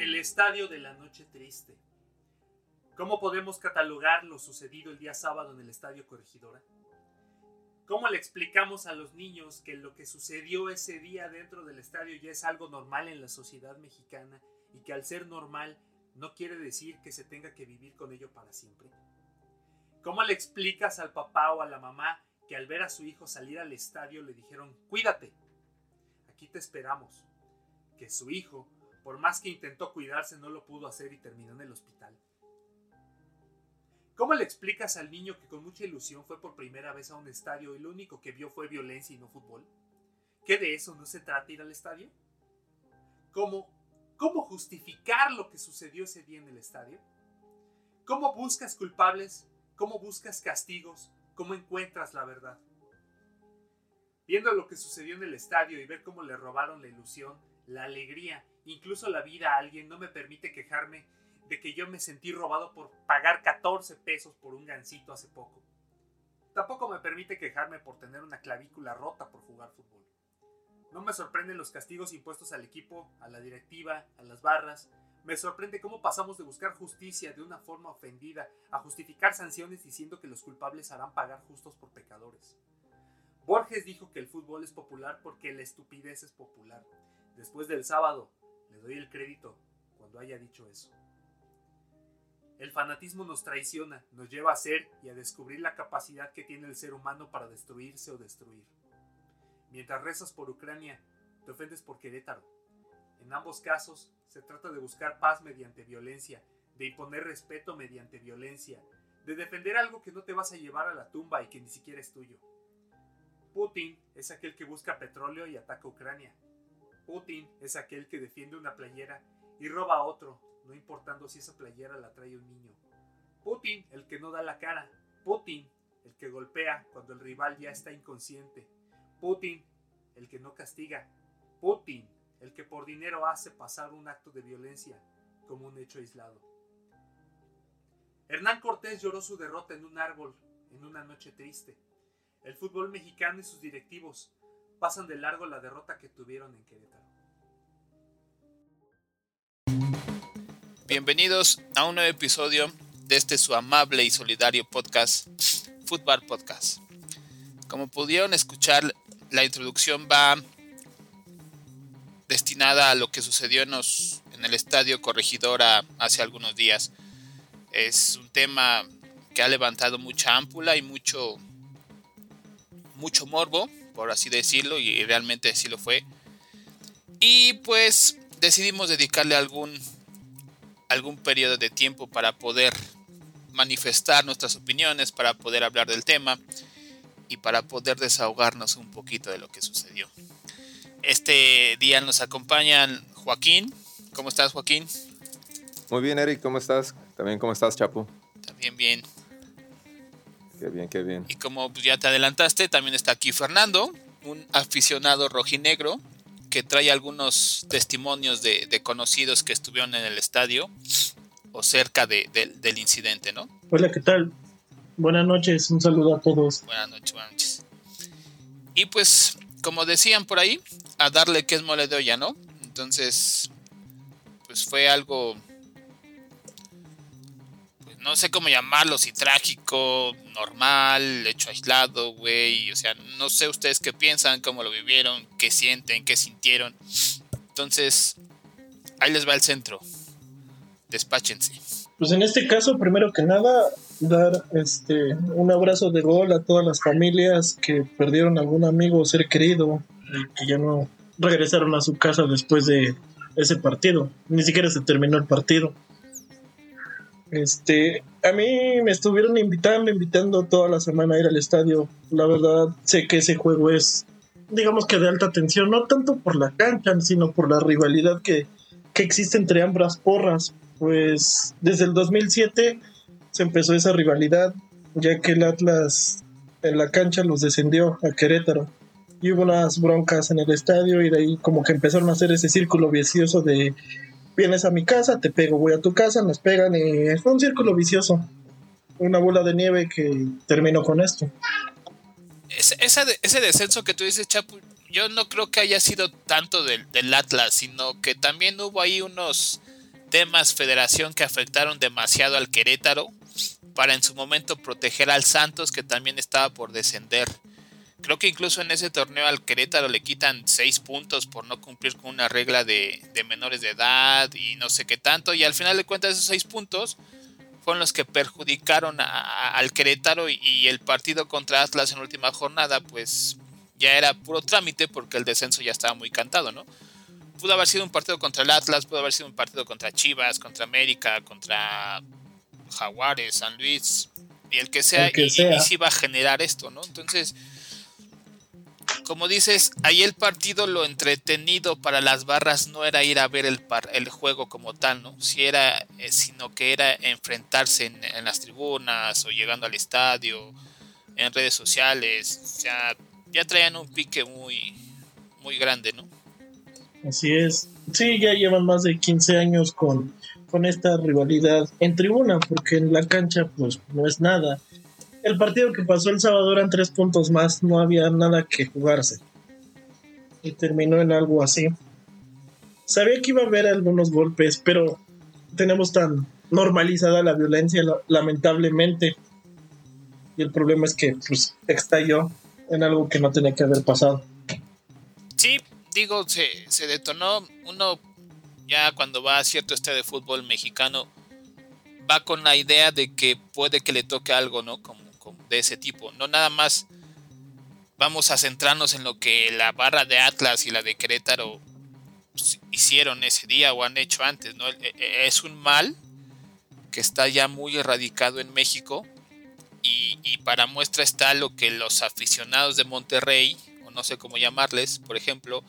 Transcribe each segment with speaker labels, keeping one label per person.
Speaker 1: El estadio de la noche triste. ¿Cómo podemos catalogar lo sucedido el día sábado en el estadio Corregidora? ¿Cómo le explicamos a los niños que lo que sucedió ese día dentro del estadio ya es algo normal en la sociedad mexicana y que al ser normal no quiere decir que se tenga que vivir con ello para siempre? ¿Cómo le explicas al papá o a la mamá que al ver a su hijo salir al estadio le dijeron, cuídate, aquí te esperamos? Que su hijo, por más que intentó cuidarse, no lo pudo hacer y terminó en el hospital. ¿Cómo le explicas al niño que con mucha ilusión fue por primera vez a un estadio y lo único que vio fue violencia y no fútbol? ¿Que de eso no se trata ir al estadio? ¿Cómo, cómo justificar lo que sucedió ese día en el estadio? ¿Cómo buscas culpables ¿Cómo buscas castigos? ¿Cómo encuentras la verdad? Viendo lo que sucedió en el estadio y ver cómo le robaron la ilusión, la alegría, incluso la vida a alguien, no me permite quejarme de que yo me sentí robado por pagar 14 pesos por un gancito hace poco. Tampoco me permite quejarme por tener una clavícula rota por jugar fútbol. No me sorprenden los castigos impuestos al equipo, a la directiva, a las barras, me sorprende cómo pasamos de buscar justicia de una forma ofendida a justificar sanciones diciendo que los culpables harán pagar justos por pecadores. Borges dijo que el fútbol es popular porque la estupidez es popular. Después del sábado, le doy el crédito cuando haya dicho eso. El fanatismo nos traiciona, nos lleva a ser y a descubrir la capacidad que tiene el ser humano para destruirse o destruir. Mientras rezas por Ucrania, te ofendes por Querétaro. En ambos casos, se trata de buscar paz mediante violencia, de imponer respeto mediante violencia, de defender algo que no te vas a llevar a la tumba y que ni siquiera es tuyo. Putin es aquel que busca petróleo y ataca Ucrania. Putin es aquel que defiende una playera y roba a otro, no importando si esa playera la trae un niño. Putin, el que no da la cara. Putin, el que golpea cuando el rival ya está inconsciente. Putin, el que no castiga. Putin, el que por dinero hace pasar un acto de violencia como un hecho aislado. Hernán Cortés lloró su derrota en un árbol en una noche triste. El fútbol mexicano y sus directivos pasan de largo la derrota que tuvieron en Querétaro.
Speaker 2: Bienvenidos a un nuevo episodio de este su amable y solidario podcast, Fútbol Podcast. Como pudieron escuchar, la introducción va destinada a lo que sucedió en, en el estadio Corregidora hace algunos días. Es un tema que ha levantado mucha ámpula y mucho, mucho morbo, por así decirlo, y realmente así lo fue. Y pues decidimos dedicarle algún, algún periodo de tiempo para poder manifestar nuestras opiniones, para poder hablar del tema y para poder desahogarnos un poquito de lo que sucedió. Este día nos acompañan Joaquín. ¿Cómo estás, Joaquín?
Speaker 3: Muy bien, Eric. ¿Cómo estás? También, ¿cómo estás, Chapo?
Speaker 2: También bien.
Speaker 3: Qué bien, qué bien.
Speaker 2: Y como ya te adelantaste, también está aquí Fernando, un aficionado rojinegro que trae algunos testimonios de, conocidos que estuvieron en el estadio o cerca del incidente, ¿no?
Speaker 4: Hola, ¿qué tal? Buenas noches, un saludo a todos.
Speaker 2: Buenas noches, buenas noches. Y pues, como decían por ahí, a darle que es mole de olla, ¿no? Entonces, pues fue algo, no sé cómo llamarlo, si trágico, normal, hecho aislado, güey. O sea, no sé ustedes qué piensan, cómo lo vivieron, qué sienten, qué sintieron. Entonces, ahí les va el centro. Despáchense.
Speaker 4: Pues en este caso, primero que nada, dar este un abrazo de gol a todas las familias que perdieron algún amigo o ser querido que ya no regresaron a su casa después de ese partido. Ni siquiera se terminó el partido. Este, a mí me estuvieron invitando, invitando toda la semana a ir al estadio. La verdad, sé que ese juego es, digamos que de alta tensión, no tanto por la cancha, sino por la rivalidad que, que existe entre ambas porras. Pues desde el 2007 se empezó esa rivalidad, ya que el Atlas en la cancha los descendió a Querétaro y hubo unas broncas en el estadio y de ahí como que empezaron a hacer ese círculo vicioso de vienes a mi casa, te pego, voy a tu casa, nos pegan y fue un círculo vicioso. Una bola de nieve que terminó con esto.
Speaker 2: Ese, descenso que tú dices, Chapu, yo no creo que haya sido tanto del, Atlas, sino que también hubo ahí unos temas federación que afectaron demasiado al Querétaro para en su momento proteger al Santos que también estaba por descender. Creo que incluso en ese torneo al Querétaro le quitan 6 puntos por no cumplir con una regla de, menores de edad y no sé qué tanto. Y al final de cuentas esos 6 puntos fueron los que perjudicaron al Querétaro y, el partido contra Atlas en la última jornada pues ya era puro trámite porque el descenso ya estaba muy cantado, ¿no? Pudo haber sido un partido contra el Atlas, pudo haber sido un partido contra Chivas, contra América, contra Jaguares, San Luis y el que sea, y, sea. y, va a generar esto, ¿no? Entonces, como dices, ahí el partido lo entretenido para las barras no era ir a ver el, el juego como tal, ¿no? Si era, eh, sino que era enfrentarse en, las tribunas o llegando al estadio, en redes sociales, o sea, ya traían un pique muy, muy grande, ¿no?
Speaker 4: Así es. Sí, ya llevan más de 15 años con, con esta rivalidad en tribuna, porque en la cancha pues no es nada el partido que pasó el sábado eran tres puntos más, no había nada que jugarse. Y terminó en algo así. Sabía que iba a haber algunos golpes, pero tenemos tan normalizada la violencia, lamentablemente. Y el problema es que pues, estalló en algo que no tenía que haber pasado.
Speaker 2: Sí, digo, se, se detonó. Uno ya cuando va a cierto estadio de fútbol mexicano va con la idea de que puede que le toque algo, ¿no? Como de ese tipo. No nada más vamos a centrarnos en lo que la barra de Atlas y la de Querétaro hicieron ese día o han hecho antes. ¿no? E, e, es un mal que está ya muy erradicado en México y, para muestra está lo que los aficionados de Monterrey, o no sé cómo llamarles, por ejemplo,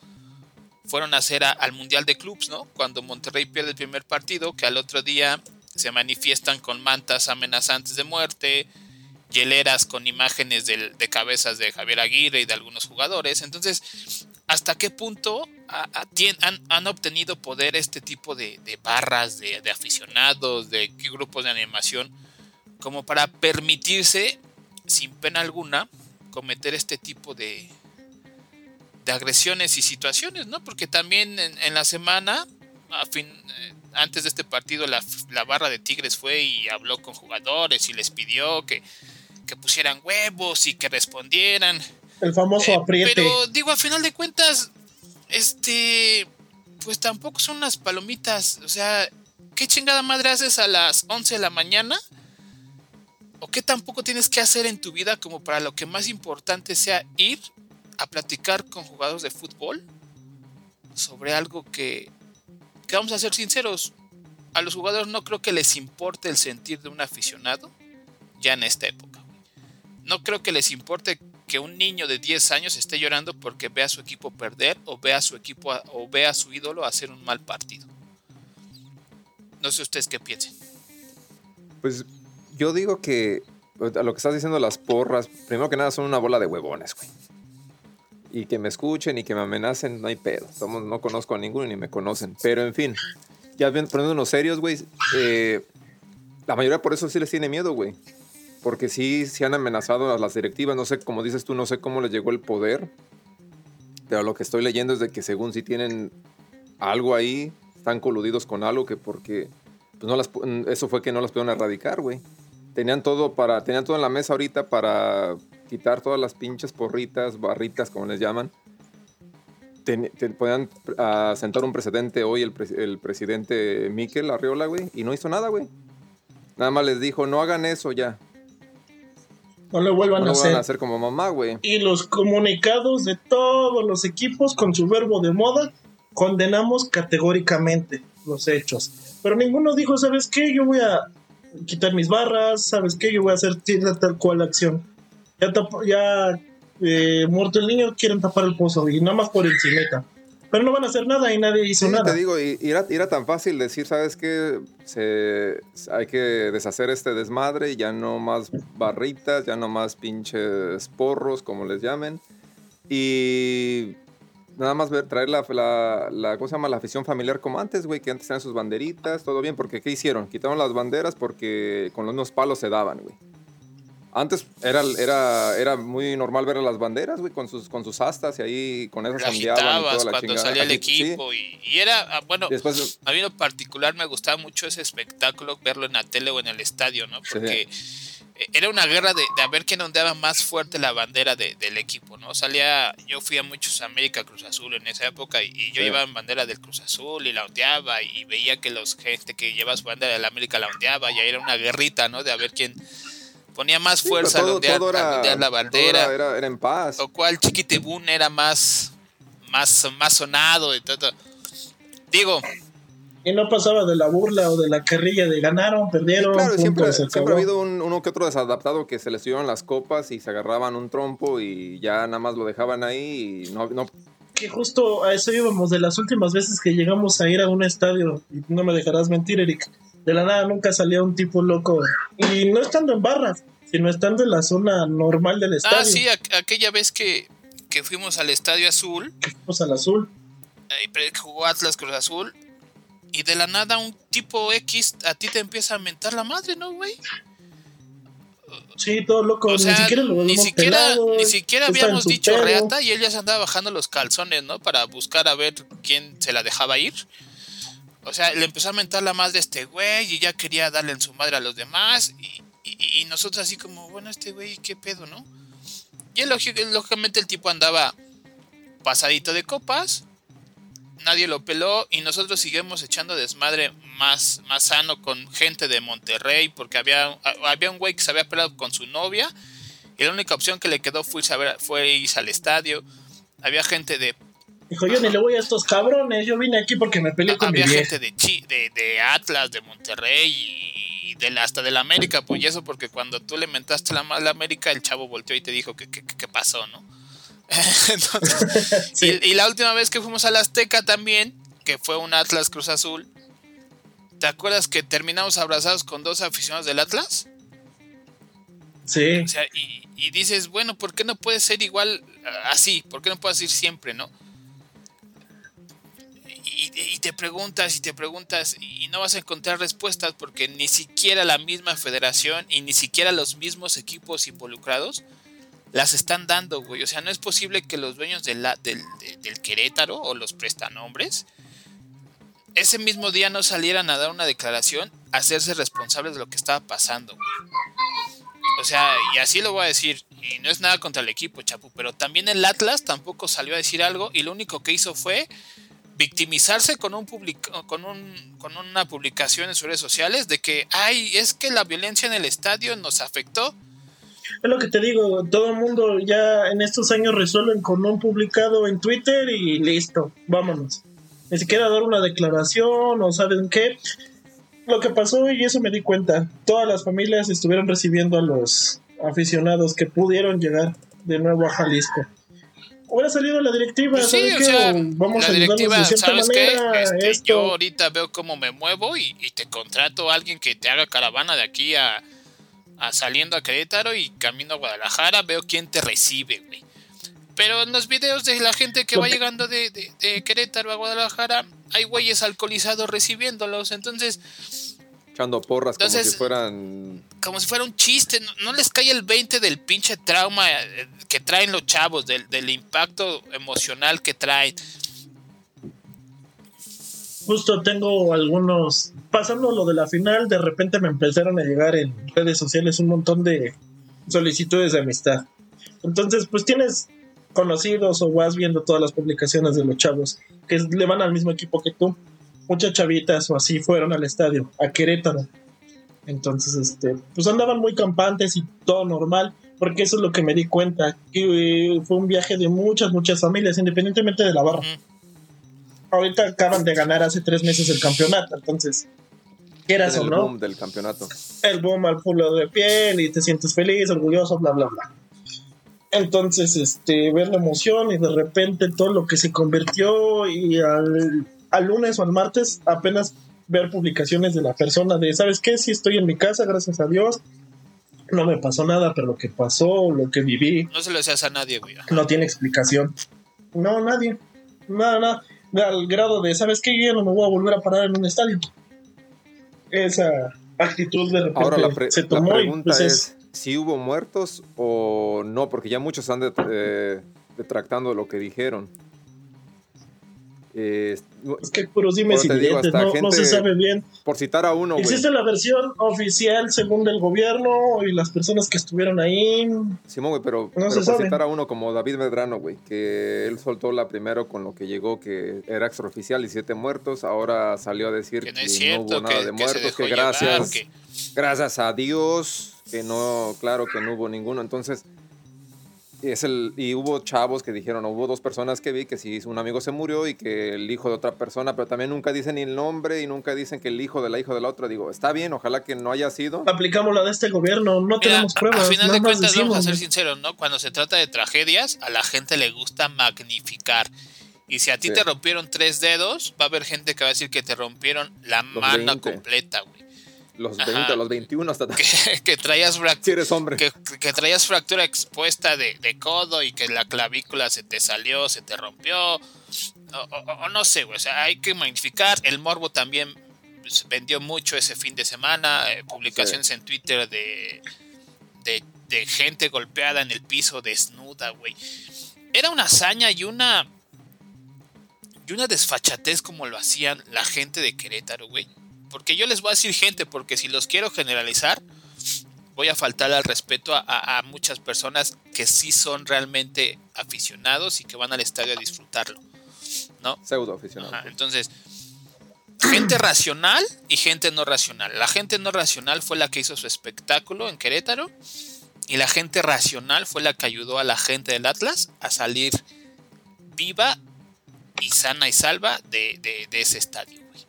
Speaker 2: fueron a hacer al Mundial de Clubs, ¿no? Cuando Monterrey pierde el primer partido, que al otro día se manifiestan con mantas amenazantes de muerte, hieleras con imágenes de, cabezas de Javier Aguirre y de algunos jugadores. Entonces, ¿hasta qué punto han, obtenido poder este tipo de, barras, de, aficionados, de grupos de animación, como para permitirse, sin pena alguna, cometer este tipo de, de agresiones y situaciones, ¿no? Porque también en, la semana, eh, antes de este partido, la, barra de Tigres fue y habló con jugadores y les pidió que que pusieran huevos y que respondieran.
Speaker 4: El famoso eh, apriete.
Speaker 2: Pero digo, a final de cuentas, este, pues tampoco son unas palomitas. O sea, ¿qué chingada madre haces a las 11 de la mañana? ¿O qué tampoco tienes que hacer en tu vida como para lo que más importante sea ir a platicar con jugadores de fútbol sobre algo que, que vamos a ser sinceros, a los jugadores no creo que les importe el sentir de un aficionado ya en esta época no creo que les importe que un niño de 10 años esté llorando porque ve a su equipo perder o ve a su equipo o ve a su ídolo hacer un mal partido. No sé ustedes qué piensen.
Speaker 3: Pues yo digo que a lo que estás diciendo las porras, primero que nada son una bola de huevones, güey. Y que me escuchen y que me amenacen, no hay pedo. no conozco a ninguno ni me conocen. Pero en fin, ya poniéndonos serios, güey. Eh, la mayoría por eso sí les tiene miedo, güey porque sí, sí han amenazado a las directivas, no sé, como dices tú, no sé cómo les llegó el poder, pero lo que estoy leyendo es de que según si tienen algo ahí, están coludidos con algo que porque, pues no las, eso fue que no las pudieron erradicar, güey. Tenían todo para, tenían todo en la mesa ahorita para quitar todas las pinches porritas, barritas, como les llaman. podían uh, sentar un precedente hoy el, el presidente Miquel Arriola, güey, y no hizo nada, güey. Nada más les dijo, no hagan eso ya.
Speaker 4: No lo vuelvan a hacer.
Speaker 3: a hacer como mamá, güey.
Speaker 4: Y los comunicados de todos los equipos con su verbo de moda, condenamos categóricamente los hechos. Pero ninguno dijo, ¿sabes qué? Yo voy a quitar mis barras, ¿sabes qué? Yo voy a hacer tal cual acción. Ya, ya eh, muerto el niño, quieren tapar el pozo y nada más por encimeta pero no van a hacer nada y nadie hizo sí, nada.
Speaker 3: Te digo, y era, tan fácil decir, ¿sabes qué? Se, hay que deshacer este desmadre, ya no más barritas, ya no más pinches porros, como les llamen. Y nada más ver, traer la, la, la, ¿cómo se llama? La afición familiar como antes, güey, que antes tenían sus banderitas, todo bien, porque ¿qué hicieron? Quitaron las banderas porque con unos palos se daban, güey. Antes era, era, era muy normal ver a las banderas, güey, con sus, con sus astas y ahí con esas
Speaker 2: la cuando
Speaker 3: chingada.
Speaker 2: salía el
Speaker 3: sí.
Speaker 2: equipo y, y era, ah, bueno,
Speaker 3: Después,
Speaker 2: a mí en lo particular me gustaba mucho ese espectáculo, verlo en la tele o en el estadio, ¿no? Porque eh, era una guerra de, de a ver quién ondeaba más fuerte la bandera de- del equipo, ¿no? Salía, yo fui a muchos América Cruz Azul en esa época y, y yo
Speaker 3: Sí.
Speaker 2: llevaba bandera del Cruz Azul y la ondeaba y veía que los gente que lleva su bandera del América la ondeaba y ahí era una guerrita, ¿no? De a ver quién ponía más
Speaker 3: sí,
Speaker 2: fuerza al
Speaker 3: todo, todo era,
Speaker 2: la bandera
Speaker 3: era, era- era en paz.
Speaker 2: o cual Chiquitibún era más, más, más sonado y todo. Digo,
Speaker 4: Y no pasaba de la burla o de la carrilla de ganaron,
Speaker 3: Sí,
Speaker 4: perdieron.
Speaker 3: claro,
Speaker 4: punto,
Speaker 3: siempre, ha habido un- uno que otro desadaptado que se les subieron las copas y se agarraban un trompo y ya nada más lo dejaban ahí y no, no
Speaker 4: Que justo a eso íbamos de las últimas veces que llegamos a ir a un estadio. Y no me dejarás mentir, Eric. De la nada nunca salía un tipo loco. Y no estando en barras, sino estando en la zona normal del estadio.
Speaker 2: ah, sí, aqu- aquella vez que, que fuimos al Estadio Azul,
Speaker 4: que fuimos al azul.
Speaker 2: eh, jugó Atlas Cruz Azul, y de la nada un tipo X a ti te empieza a mentar la madre, ¿no, güey?
Speaker 4: Sí, todo loco.
Speaker 2: O sea,
Speaker 4: ni siquiera lo
Speaker 2: ni siquiera,
Speaker 4: pelado,
Speaker 2: ni siquiera habíamos dicho reata y él ya se andaba bajando los calzones, ¿no? Para buscar a ver quién se la dejaba ir. O sea, le empezó a mentar la madre a este güey y ya quería darle en su madre a los demás. Y, nosotros así como, bueno, este güey, ¿qué pedo, no? Y lógicamente el tipo andaba pasadito de copas. Nadie lo peló y nosotros seguimos echando desmadre más, más sano con gente de Monterrey porque había, había un güey que se había peleado con su novia y la única opción que le quedó fue fue irse al estadio. Había gente de
Speaker 4: Dijo, yo ni le voy a estos cabrones. Yo vine aquí porque me peleé con mi
Speaker 2: había
Speaker 4: vieja.
Speaker 2: gente de, Chi- de, de Atlas, de Monterrey y de la- hasta de la América, pues y eso porque cuando tú le mentaste la mala América, el chavo volteó y te dijo que qué pasó, ¿no? Entonces,
Speaker 4: Sí.
Speaker 2: y, y la última vez que fuimos a la Azteca también, que fue un Atlas Cruz Azul, ¿te acuerdas que terminamos abrazados con dos aficionados del Atlas?
Speaker 4: Sí.
Speaker 2: O sea, y, y dices, bueno, ¿por qué no puede ser igual ah, así? ¿Por qué no puedes ir siempre, no? Y, y te preguntas y te preguntas y no vas a encontrar respuestas porque ni siquiera la misma federación y ni siquiera los mismos equipos involucrados las están dando, güey. O sea, no es posible que los dueños del, de- del Querétaro o los prestanombres ese mismo día no salieran a dar una declaración, a hacerse responsables de lo que estaba pasando. güey. O sea, y así lo voy a decir, y no es nada contra el equipo, Chapu, pero también el Atlas tampoco salió a decir algo y lo único que hizo fue victimizarse con un public- con un con una publicación en sus redes sociales de que ay, es que la violencia en el estadio nos afectó.
Speaker 4: Es lo que te digo, todo el mundo ya en estos años resuelven con un publicado en Twitter y listo, vámonos. Ni siquiera dar una declaración o saben qué. Lo que pasó, y eso me di cuenta, todas las familias estuvieron recibiendo a los aficionados que pudieron llegar de nuevo a Jalisco. Hubiera salido la directiva,
Speaker 2: Pues sí,
Speaker 4: ¿saben
Speaker 2: o
Speaker 4: qué?
Speaker 2: sea,
Speaker 4: vamos
Speaker 2: la directiva,
Speaker 4: de cierta
Speaker 2: ¿sabes qué? Este,
Speaker 4: esto.
Speaker 2: yo ahorita veo cómo me muevo y, y te contrato a alguien que te haga caravana de aquí a, a saliendo a Querétaro y camino a Guadalajara, veo quién te recibe, güey. Pero en los videos de la gente que va llegando de, de- de Querétaro a Guadalajara, hay güeyes alcoholizados recibiéndolos. Entonces,
Speaker 3: echando porras como si fueran
Speaker 2: como si fuera un chiste, no, les cae el 20 del pinche trauma eh, que traen los chavos, del, del impacto emocional que traen.
Speaker 4: Justo tengo algunos. Pasando lo de la final, de repente me empezaron a llegar en redes sociales un montón de solicitudes de amistad. Entonces, pues tienes conocidos o vas viendo todas las publicaciones de los chavos que le van al mismo equipo que tú. Muchas chavitas o así fueron al estadio, a Querétaro. Entonces, este, pues andaban muy campantes y todo normal, porque eso es lo que me di cuenta, que eh, fue un viaje de muchas, muchas familias, independientemente de la barra ahorita acaban de ganar hace tres meses el campeonato, entonces, quieras o
Speaker 3: el
Speaker 4: no,
Speaker 3: boom del campeonato.
Speaker 4: el boom al pulo de piel y te sientes feliz, orgulloso, bla, bla, bla. Entonces, este, ver la emoción y de repente todo lo que se convirtió y al, al lunes o al martes apenas ver publicaciones de la persona de, ¿sabes qué? Sí estoy en mi casa, gracias a Dios. No me pasó nada, pero lo que pasó, lo que viví,
Speaker 2: No se lo decías a nadie, güey.
Speaker 4: no tiene explicación. No, nadie. Nada, nada. Al grado de, ¿sabes qué? Yo ya no me voy a volver a parar en un estadio. Esa actitud de repente
Speaker 3: Ahora la, pre-
Speaker 4: se
Speaker 3: la
Speaker 4: tomó y
Speaker 3: pregunta
Speaker 4: pues
Speaker 3: es,
Speaker 4: es,
Speaker 3: si hubo muertos o no, porque ya muchos están det- eh, detractando lo que dijeron. Eh,
Speaker 4: Es que puros dimes y diretes, no, no se sabe bien.
Speaker 3: por citar a uno.
Speaker 4: Existe la versión oficial según el gobierno y las personas que estuvieron ahí.
Speaker 3: Simón, güey, pero,
Speaker 4: No
Speaker 3: pero
Speaker 4: se
Speaker 3: por
Speaker 4: sabe.
Speaker 3: citar a uno como David Medrano, güey, que él soltó la primero con lo que llegó, que era extraoficial y siete muertos, ahora salió a decir
Speaker 2: Que
Speaker 3: que,
Speaker 2: no es
Speaker 3: no
Speaker 2: cierto,
Speaker 3: hubo nada
Speaker 2: que,
Speaker 3: de muertos, que
Speaker 2: llevar,
Speaker 3: gracias,
Speaker 2: que-
Speaker 3: gracias a Dios, que no, claro que no hubo ninguno. Entonces, es el, y hubo chavos que dijeron, hubo dos personas que vi que sí, un amigo se murió y que el hijo de otra persona, pero también nunca dicen ni el nombre y nunca dicen que el hijo de la hija de la otra. Digo, está bien, ojalá que no haya sido.
Speaker 4: Aplicamos la de este gobierno, no
Speaker 2: Mira,
Speaker 4: tenemos pruebas.
Speaker 2: a final de cuentas, vamos a ser sinceros, ¿no? Cuando se trata de tragedias, a la gente le gusta magnificar. Y si a ti
Speaker 3: Sí.
Speaker 2: te rompieron tres dedos, va a haber gente que va a decir que te rompieron la
Speaker 3: Los
Speaker 2: mano
Speaker 3: 20.
Speaker 2: completa, güey.
Speaker 3: Los
Speaker 2: Ajá.
Speaker 3: 20, los 21 hasta...
Speaker 2: Que, que traías
Speaker 3: Si eres hombre.
Speaker 2: que, que traías fractura expuesta de, de codo y que la clavícula se te salió, se te rompió, o, o- o no sé, güey, o sea, hay que magnificar. El morbo también se vendió mucho ese fin de semana, eh, publicaciones en Twitter de, de, de gente golpeada en el piso desnuda, güey. Era una hazaña y una y una desfachatez como lo hacían la gente de Querétaro, güey. Porque yo les voy a decir gente, porque si los quiero generalizar, voy a faltar al respeto a, a- a muchas personas que sí son realmente aficionados y que van al estadio a disfrutarlo. ¿No?
Speaker 3: Pseudo aficionado.
Speaker 2: Ajá, entonces, gente racional y gente no racional. La gente no racional fue la que hizo su espectáculo en Querétaro y la gente racional fue la que ayudó a la gente del Atlas a salir viva y sana y salva de, de- de ese estadio. güey.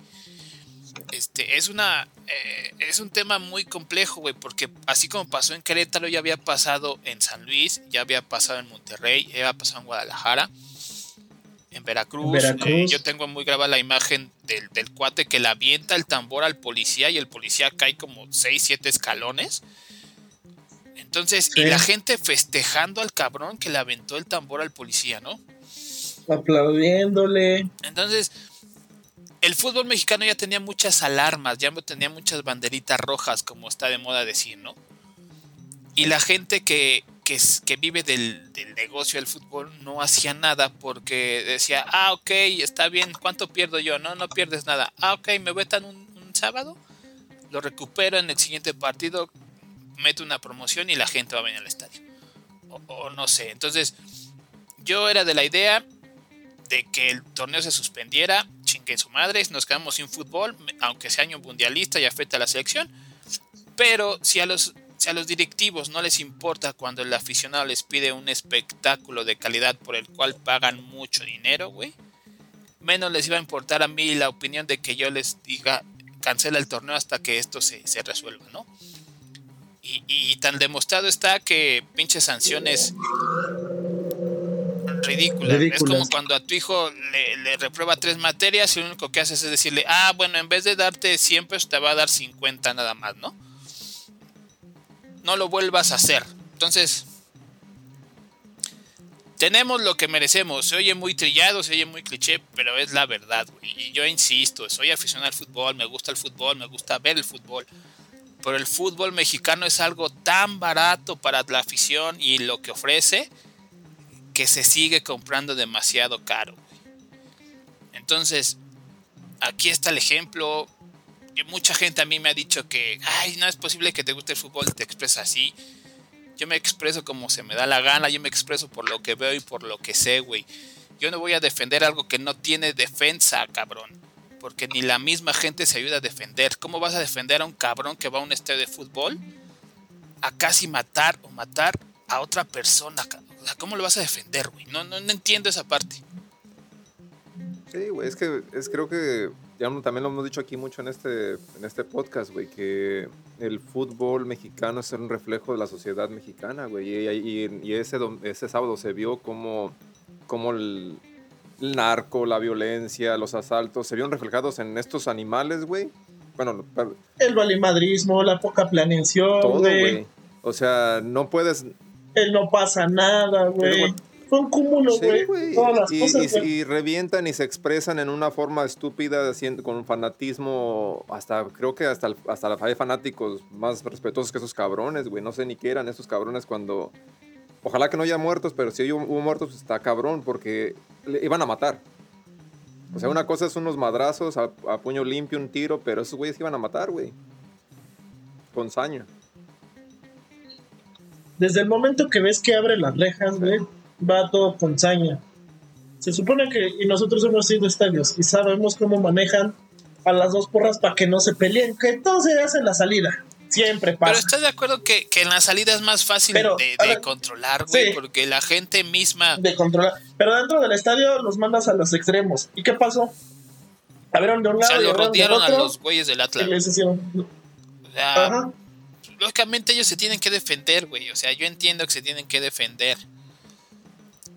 Speaker 2: Este, es una eh, es un tema muy complejo, güey, porque así como pasó en Querétaro, ya había pasado en San Luis, ya había pasado en Monterrey, ya había pasado en Guadalajara, en Veracruz.
Speaker 4: En Veracruz.
Speaker 2: eh, yo tengo muy grabada la imagen del, del cuate que le avienta el tambor al policía y el policía cae como 6, 7 escalones. Entonces, y la gente festejando al cabrón que le aventó el tambor al policía, ¿no?
Speaker 4: Aplaudiéndole.
Speaker 2: Entonces, el fútbol mexicano ya tenía muchas alarmas, ya tenía muchas banderitas rojas, como está de moda decir, ¿no? Y la gente que, que, vive del, del negocio del fútbol no hacía nada porque decía, ah, ok, está bien, ¿cuánto pierdo yo? No, no pierdes nada. Ah, ok, me vetan un, un sábado, lo recupero en el siguiente partido, meto una promoción y la gente va a venir al estadio. O no sé, entonces yo era de la idea de que el torneo se suspendiera, chingue su madre, nos quedamos sin fútbol, aunque sea año mundialista y afecta a la selección. Pero si a los si a los directivos no les importa cuando el aficionado les pide un espectáculo de calidad por el cual pagan mucho dinero, güey, menos les iba a importar a mí la opinión de que yo les diga cancela el torneo hasta que esto se, se resuelva, ¿no? Y, y tan demostrado está que pinches sanciones ridículas. Es como cuando a tu hijo le, le reprueba tres materias y lo único que haces es decirle, ah, bueno, en vez de darte 100 pesos te va a dar 50 nada más, ¿no? No lo vuelvas a hacer. Entonces, tenemos lo que merecemos. Se oye muy trillado, se oye muy cliché, pero es la verdad, güey. Y yo insisto, soy aficionado al fútbol, me gusta el fútbol, me gusta ver el fútbol. Pero el fútbol mexicano es algo tan barato para la afición y lo que ofrece que se sigue comprando demasiado caro. Entonces, aquí está el ejemplo. Y mucha gente a mí me ha dicho que, ay, no es posible que te guste el fútbol y te expresas así. Yo me expreso como se me da la gana, yo me expreso por lo que veo y por lo que sé, güey. Yo no voy a defender algo que no tiene defensa, cabrón. Porque ni la misma gente se ayuda a defender. ¿Cómo vas a defender a un cabrón que va a un estadio de fútbol a casi matar o matar a otra persona? ca- O sea, ¿cómo lo vas a defender, güey? No, no, no entiendo esa parte.
Speaker 3: Sí, güey, es que es, creo que ya también lo hemos dicho aquí mucho en este, en este podcast, güey, que el fútbol mexicano es un reflejo de la sociedad mexicana, güey. Y, y- y ese, ese sábado se vio como, como el, el narco, la violencia, los asaltos, se vieron reflejados en estos animales, güey. Bueno,
Speaker 4: El valimadrismo, la poca planeación,
Speaker 3: todo,
Speaker 4: güey.
Speaker 3: O sea, no puedes
Speaker 4: El no pasa nada, güey. fue un cúmulo,
Speaker 3: Sí,
Speaker 4: güey.
Speaker 3: güey.
Speaker 4: todas las
Speaker 3: y,
Speaker 4: cosas,
Speaker 3: y-
Speaker 4: güey.
Speaker 3: y revientan y se expresan en una forma estúpida, con un fanatismo, hasta creo que hasta, hasta la- hay fanáticos más respetuosos que esos cabrones, güey. No sé ni qué eran esos cabrones cuando... Ojalá que no haya muertos, pero si hubo, hubo muertos, pues está cabrón, porque le iban a matar. O sea, una cosa es unos madrazos a, a puño limpio, un tiro, pero esos güeyes iban a matar, güey. Con saña.
Speaker 4: Desde el momento que ves que abre las rejas, güey, va todo con saña. Se supone que, y nosotros hemos ido a estadios y sabemos cómo manejan a las dos porras para que no se peleen, que todo se hace en la salida. Siempre
Speaker 2: Pero
Speaker 4: pasa.
Speaker 2: estás de acuerdo que, que en la salida es más fácil
Speaker 4: Pero,
Speaker 2: de,
Speaker 4: a
Speaker 2: de
Speaker 4: ver,
Speaker 2: controlar, güey,
Speaker 4: sí.
Speaker 2: porque la gente misma.
Speaker 4: de controlar. Pero dentro del estadio los mandas a los extremos. ¿Y qué pasó? Abrieron de un
Speaker 2: O
Speaker 4: lado
Speaker 2: sea,
Speaker 4: y
Speaker 2: lo rodearon a
Speaker 4: otro.
Speaker 2: los güeyes del
Speaker 4: y
Speaker 2: Atlas.
Speaker 4: les hicieron.
Speaker 2: O sea,
Speaker 4: Ajá.
Speaker 2: Lógicamente ellos se tienen que defender, güey. O sea, yo entiendo que se tienen que defender.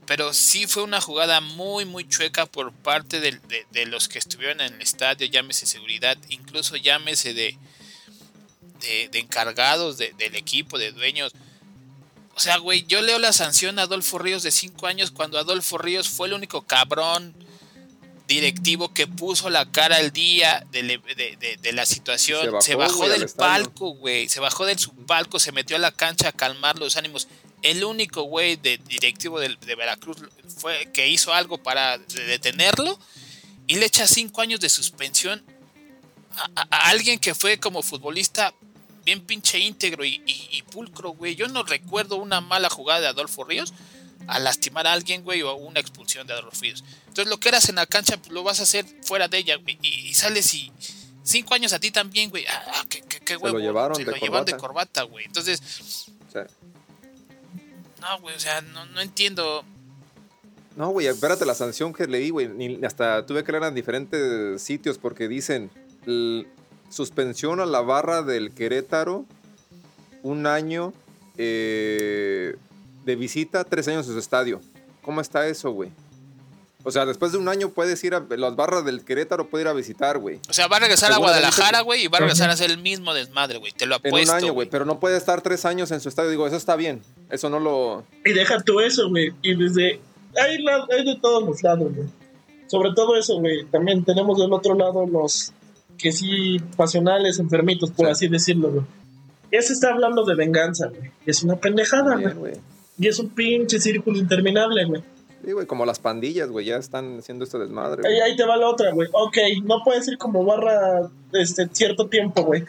Speaker 2: Pero sí fue una jugada muy, muy chueca por parte de, de los que estuvieron en el estadio, llámese seguridad, incluso llámese de, de, de encargados de- del equipo, de dueños. O sea, güey, yo leo la sanción a Adolfo Ríos de 5 años cuando Adolfo Ríos fue el único cabrón directivo que puso la cara al día de, de- de- de la situación.
Speaker 3: Se bajó,
Speaker 2: Se del palco, güey. Se bajó del su palco, se metió a la cancha a calmar los ánimos. El único güey de directivo de, Veracruz fue que hizo algo para de- detenerlo y le echa cinco años de suspensión a, a- a alguien que fue como futbolista bien pinche íntegro y, y- y pulcro, güey. Yo no recuerdo una mala jugada de Adolfo Ríos a lastimar a alguien, güey, o una expulsión de Adolfo Ríos. Entonces lo que eras en la cancha, pues, lo vas a hacer fuera de ella, güey. Y, y sales y cinco años a ti también, güey. Ah, ah, qué, qué,
Speaker 3: lo llevaron
Speaker 2: Se
Speaker 3: de
Speaker 2: lo llevaron de
Speaker 3: corbata.
Speaker 2: güey. Entonces,
Speaker 3: sea,
Speaker 2: no, güey, o sea, no, no entiendo.
Speaker 3: No, güey, espérate la sanción que leí, güey. ni- Hasta tuve que leer en diferentes sitios porque dicen suspensión a la barra del Querétaro un año eh, de visita, tres años en su estadio. ¿Cómo está eso, güey? O sea, después de un año puedes ir a las barras del Querétaro, puede ir a visitar, güey.
Speaker 2: O sea, va a regresar a Guadalajara, güey, y va a regresar a hacer el mismo desmadre, güey. Te lo
Speaker 3: En
Speaker 2: apuesto.
Speaker 3: un año, güey, pero no puede estar tres años en su estadio. Digo, eso está bien. Eso no lo.
Speaker 4: Y deja tú eso, güey. Y desde. Hay, la- hay de todos los lados, güey. Sobre todo eso, güey. También tenemos del otro lado los que sí, pasionales, enfermitos, por
Speaker 3: Sí.
Speaker 4: así decirlo, güey. Ya se está hablando de venganza, güey. Es una pendejada, güey. Y es un pinche círculo interminable, güey.
Speaker 3: Sí, güey, como las pandillas, güey, ya están haciendo este desmadre. güey.
Speaker 4: Ahí, ahí te va la otra, güey. Ok, no puedes ir como barra este cierto tiempo, güey.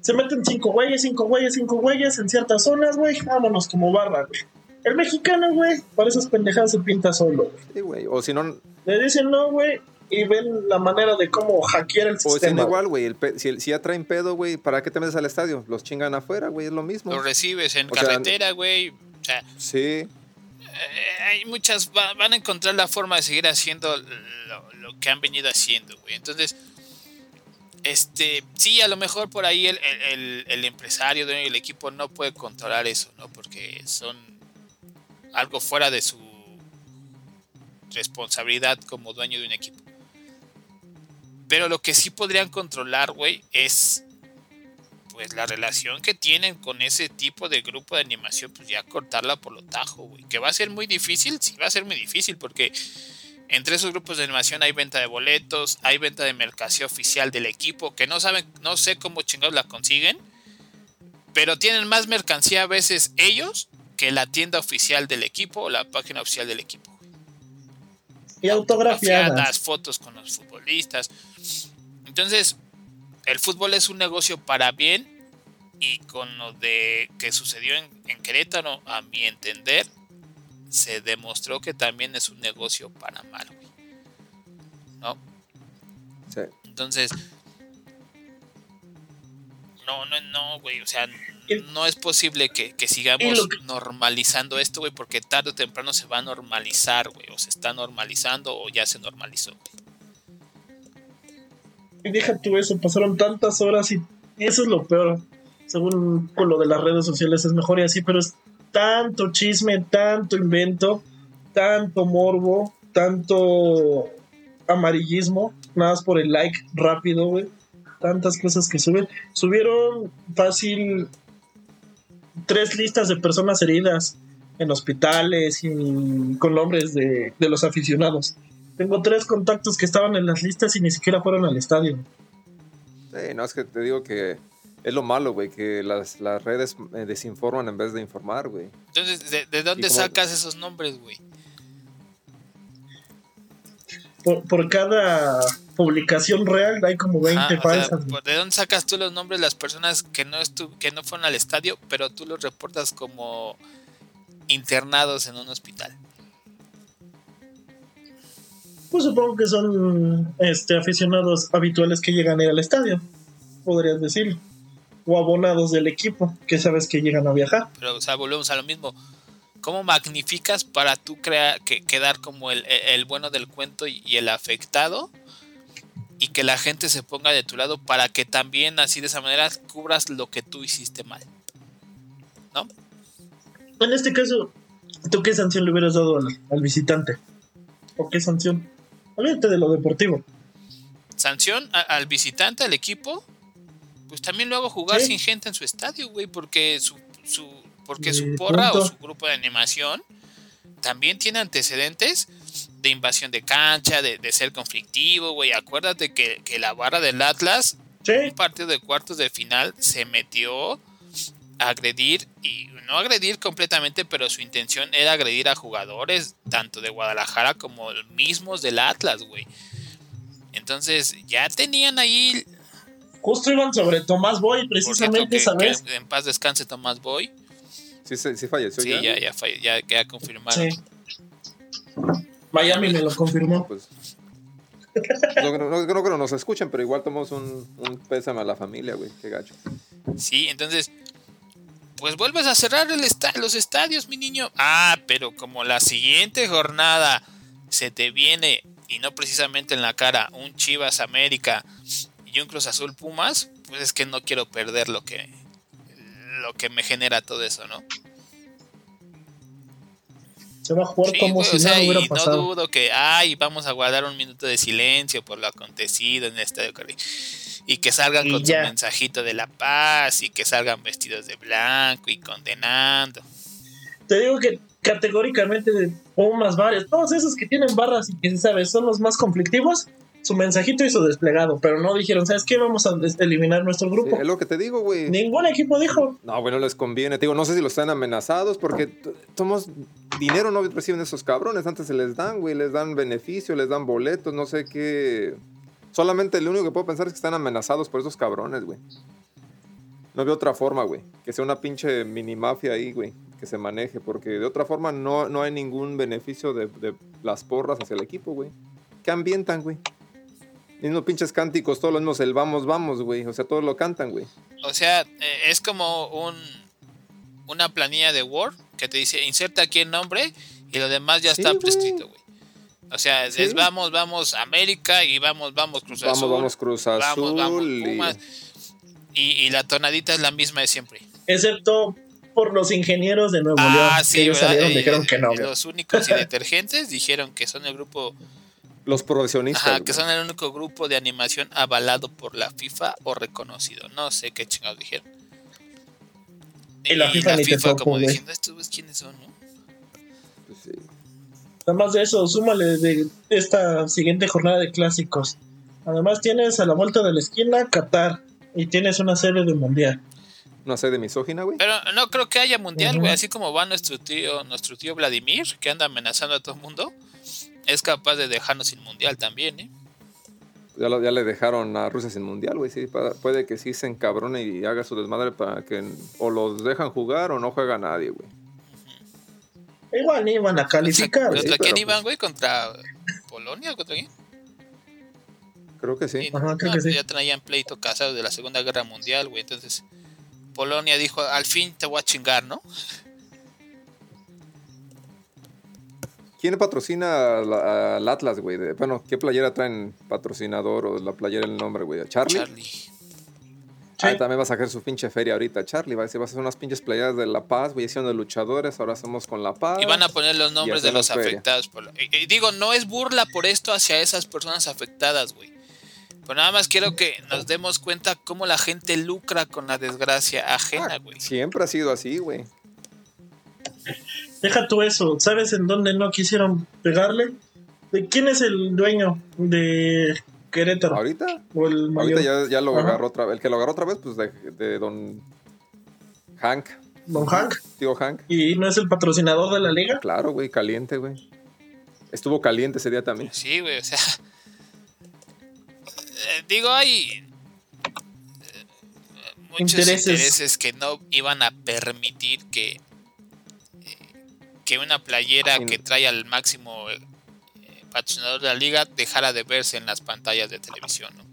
Speaker 4: Se meten cinco güeyes, cinco güeyes, cinco güeyes en ciertas zonas, güey. Vámonos como barra, güey. El mexicano, güey, para esas pendejadas se pinta solo, güey.
Speaker 3: Sí, güey. O si no,
Speaker 4: Le dicen no, güey, y ven la manera de cómo hackear el
Speaker 3: O no
Speaker 4: sistema.
Speaker 3: igual, güey, si, si ya traen pedo, güey, ¿para qué te metes al estadio? Los chingan afuera, güey, es lo mismo.
Speaker 2: Lo recibes en
Speaker 3: O
Speaker 2: carretera, güey. O sea,
Speaker 3: Sí,
Speaker 2: eh, hay muchas. va- van a encontrar la forma de seguir haciendo lo, lo que han venido haciendo, güey. Entonces, este. Sí, a lo mejor por ahí el, el- el- el empresario, dueño del equipo, no puede controlar eso, ¿no? Porque son algo fuera de su responsabilidad como dueño de un equipo. Pero lo que sí podrían controlar, güey, es pues la relación que tienen con ese tipo de grupo de animación, pues ya cortarla por lo tajo, güey. Que va a ser muy difícil, sí va a ser muy difícil, porque entre esos grupos de animación hay venta de boletos, hay venta de mercancía oficial del equipo, que no saben, no sé cómo chingados la consiguen, pero tienen más mercancía a veces ellos que la tienda oficial del equipo o la página oficial del equipo.
Speaker 4: y autografiadas.
Speaker 2: Autografiadas, fotos con los futbolistas. Entonces, el fútbol es un negocio para bien y con lo de que sucedió en, en Querétaro, a mi entender, se demostró que también es un negocio para mal, güey. ¿No?
Speaker 3: sí.
Speaker 2: Entonces, no, no, no, güey, o sea, no es posible que, que sigamos
Speaker 4: que-
Speaker 2: normalizando esto, güey, porque tarde o temprano se va a normalizar, güey, o se está normalizando o ya se normalizó. güey.
Speaker 4: Y deja tú eso, pasaron tantas horas y, eso es lo peor. Según con lo de las redes sociales es mejor y así, pero es tanto chisme, tanto invento, tanto morbo, tanto amarillismo, nada más por el like rápido, güey. Tantas cosas que suben. Subieron fácil tres listas de personas heridas en hospitales y con nombres de, de los aficionados. Tengo tres contactos que estaban en las listas y ni siquiera fueron al estadio.
Speaker 3: Sí, no, es que te digo que es lo malo, güey, que las, las redes eh, desinforman en vez de informar, güey.
Speaker 2: Entonces, ¿de, de dónde
Speaker 3: ¿Y cómo-
Speaker 2: sacas esos nombres, güey?
Speaker 4: Por, por cada publicación real hay como 20
Speaker 2: Ajá, o sea,
Speaker 4: falsas.
Speaker 2: ¿De dónde sacas tú los nombres de las personas que no estu que no fueron al estadio, pero tú los reportas como internados en un hospital?
Speaker 4: Pues supongo que son este, aficionados habituales que llegan a ir al estadio, podrías decirlo. O abonados del equipo, que sabes que llegan a viajar.
Speaker 2: Pero, o sea, volvemos a lo mismo. ¿Cómo magnificas para tú crear, que, quedar como el, el bueno del cuento y, y el afectado? Y que la gente se ponga de tu lado para que también así de esa manera cubras lo que tú hiciste mal. ¿No?
Speaker 4: En este caso, ¿tú qué sanción le hubieras dado al, al visitante? ¿O qué sanción? Olvídate de lo deportivo.
Speaker 2: sanción a- al visitante, al equipo, pues también lo hago jugar
Speaker 4: Sí.
Speaker 2: sin gente en su estadio, güey, porque su, su, porque
Speaker 4: Eh,
Speaker 2: su porra o su grupo de animación también tiene antecedentes de invasión de cancha, de, de ser conflictivo, güey. Acuérdate que, que la barra del Atlas,
Speaker 4: Sí,
Speaker 2: un partido de cuartos de final, se metió a agredir, y no agredir completamente, pero su intención era agredir a jugadores, tanto de Guadalajara como mismos del Atlas, güey. Entonces ya tenían ahí
Speaker 4: justo iban sobre Tomás Boy,
Speaker 2: Por cierto,
Speaker 4: precisamente,
Speaker 2: que,
Speaker 4: ¿sabes?
Speaker 2: que en paz descanse Tomás Boy.
Speaker 3: Sí, sí, sí falleció
Speaker 2: Sí,
Speaker 3: ya.
Speaker 2: ya, ya, falle- ya, ya confirmaron.
Speaker 4: Sí. Miami me lo confirmó.
Speaker 3: Pues, no, no, no creo que nos escuchen, pero igual tomamos un, un pésame a la familia, güey. Qué gacho.
Speaker 2: Sí, entonces, pues vuelves a cerrar el esta- los estadios, mi niño. Ah, pero como la siguiente jornada se te viene, y no precisamente en la cara, un Chivas América y un Cruz Azul Pumas, pues es que no quiero perder lo que, lo que me genera todo eso, ¿no?
Speaker 4: Se va a jugar
Speaker 2: Sí,
Speaker 4: como
Speaker 2: güey,
Speaker 4: si
Speaker 2: o sea,
Speaker 4: nada
Speaker 2: y
Speaker 4: hubiera
Speaker 2: no
Speaker 4: pasado.
Speaker 2: dudo que, ay, vamos a guardar un minuto de silencio por lo acontecido en el Estadio Corri- Y que salgan
Speaker 4: Y
Speaker 2: con
Speaker 4: ya.
Speaker 2: su mensajito de la paz y que salgan vestidos de blanco y condenando.
Speaker 4: Te digo que categóricamente de Pumas, varios, todos esos que tienen barras y que se sabe son los más conflictivos, su mensajito y su desplegado, pero no dijeron, ¿sabes qué? Vamos a eliminar nuestro
Speaker 3: Sí,
Speaker 4: grupo.
Speaker 3: es lo que te digo, güey.
Speaker 4: Ningún equipo dijo.
Speaker 3: No, güey, no les conviene. Te digo, no sé si los están amenazados porque tomos dinero no reciben esos cabrones. Antes se les dan, güey, les dan beneficio, les dan boletos, no sé qué. Solamente lo único que puedo pensar es que están amenazados por esos cabrones, güey. No veo otra forma, güey. Que sea una pinche mini mafia ahí, güey. Que se maneje. Porque de otra forma no, no hay ningún beneficio de, de las porras hacia el equipo, güey. ¿Qué ambientan, güey? Mismos pinches cánticos, todos los mismos el vamos, vamos, güey. O sea, todos lo cantan, güey.
Speaker 2: O sea, eh, es como un una planilla de Word que te dice inserta aquí el nombre y lo demás ya está prescrito, güey. O sea, es,
Speaker 3: Sí.
Speaker 2: es vamos, vamos América y vamos, vamos Cruz
Speaker 3: Vamos,
Speaker 2: Azul.
Speaker 3: vamos, Cruz Azul.
Speaker 2: vamos, vamos
Speaker 3: y-
Speaker 2: Pumas. Y, y la tonadita es la misma de siempre.
Speaker 4: Excepto por los ingenieros de Nuevo León.
Speaker 2: Ah, sí,
Speaker 4: ellos salieron y
Speaker 2: Eh,
Speaker 4: dijeron que no.
Speaker 2: eh, Los únicos y detergentes dijeron que son el grupo,
Speaker 3: Los profesionistas.
Speaker 2: ajá, que son el único grupo de animación avalado por la FIFA o reconocido. No sé qué chingados dijeron.
Speaker 4: Y la FIFA ni te topo,
Speaker 2: como diciendo, estos quiénes son, ¿no?
Speaker 3: Pues sí.
Speaker 4: Además de eso, súmale de esta siguiente jornada de clásicos. Además tienes a la vuelta de la esquina Qatar y tienes una serie de mundial.
Speaker 3: Una sede misógina, güey.
Speaker 2: Pero no creo que haya mundial, güey. Así como va nuestro tío, nuestro tío Vladimir, que anda amenazando a todo el mundo, es capaz de dejarnos sin mundial también, ¿eh?
Speaker 3: Ya, lo- ya le dejaron a Rusia sin mundial, güey. Sí, puede que sí se encabrone y haga su desmadre para que o los dejan jugar o no juega nadie, güey.
Speaker 4: Igual ni iban a calificar.
Speaker 2: ¿Contra
Speaker 3: sí,
Speaker 2: quién
Speaker 3: pero
Speaker 2: iban,
Speaker 3: pues-
Speaker 2: güey? ¿Contra Polonia? ¿Contra quién?
Speaker 3: Creo que sí.
Speaker 2: Sí,
Speaker 4: Ajá, creo
Speaker 2: no,
Speaker 4: que sí.
Speaker 2: Ya traían pleito casado de la Segunda Guerra Mundial, güey. Entonces, Polonia dijo, al fin te voy a chingar, ¿no?
Speaker 3: ¿Quién patrocina la- al Atlas, güey? Bueno, ¿qué playera traen patrocinador o la playera el nombre, güey? ¿Charlie?
Speaker 2: Charlie.
Speaker 3: Ah,
Speaker 4: Sí.
Speaker 3: también va a sacar su pinche feria ahorita, Charlie. Va a decir, vas a hacer unas pinches playeras de La Paz, güey, hicieron de luchadores, ahora hacemos con La Paz.
Speaker 2: Y van a poner los nombres de los
Speaker 3: feria.
Speaker 2: afectados. Por la- y- y digo, no es burla por esto hacia esas personas afectadas, güey. Pero nada más quiero que nos demos cuenta cómo la gente lucra con la desgracia ajena,
Speaker 3: Ah,
Speaker 2: güey.
Speaker 3: siempre ha sido así, güey.
Speaker 4: Deja tú eso. ¿Sabes en dónde no quisieron pegarle? ¿De quién es el dueño de Querétaro?
Speaker 3: ¿Ahorita?
Speaker 4: ¿O el mayor?
Speaker 3: Ahorita ya, ya lo
Speaker 4: Ajá.
Speaker 3: agarró otra vez. El que lo agarró otra vez, pues de, de don Hank.
Speaker 4: Don Hank.
Speaker 3: Tío Hank.
Speaker 4: ¿Y no es el patrocinador de la liga?
Speaker 3: Claro, güey, caliente, güey. Estuvo caliente ese día también.
Speaker 2: Sí, güey, o sea. eh, digo, hay. eh, Muchos
Speaker 4: Intereses.
Speaker 2: intereses. que no iban a permitir que. eh, Que una playera
Speaker 3: Sí.
Speaker 2: que trae al máximo patrocinador de la liga dejara de verse en las pantallas de televisión, ¿no?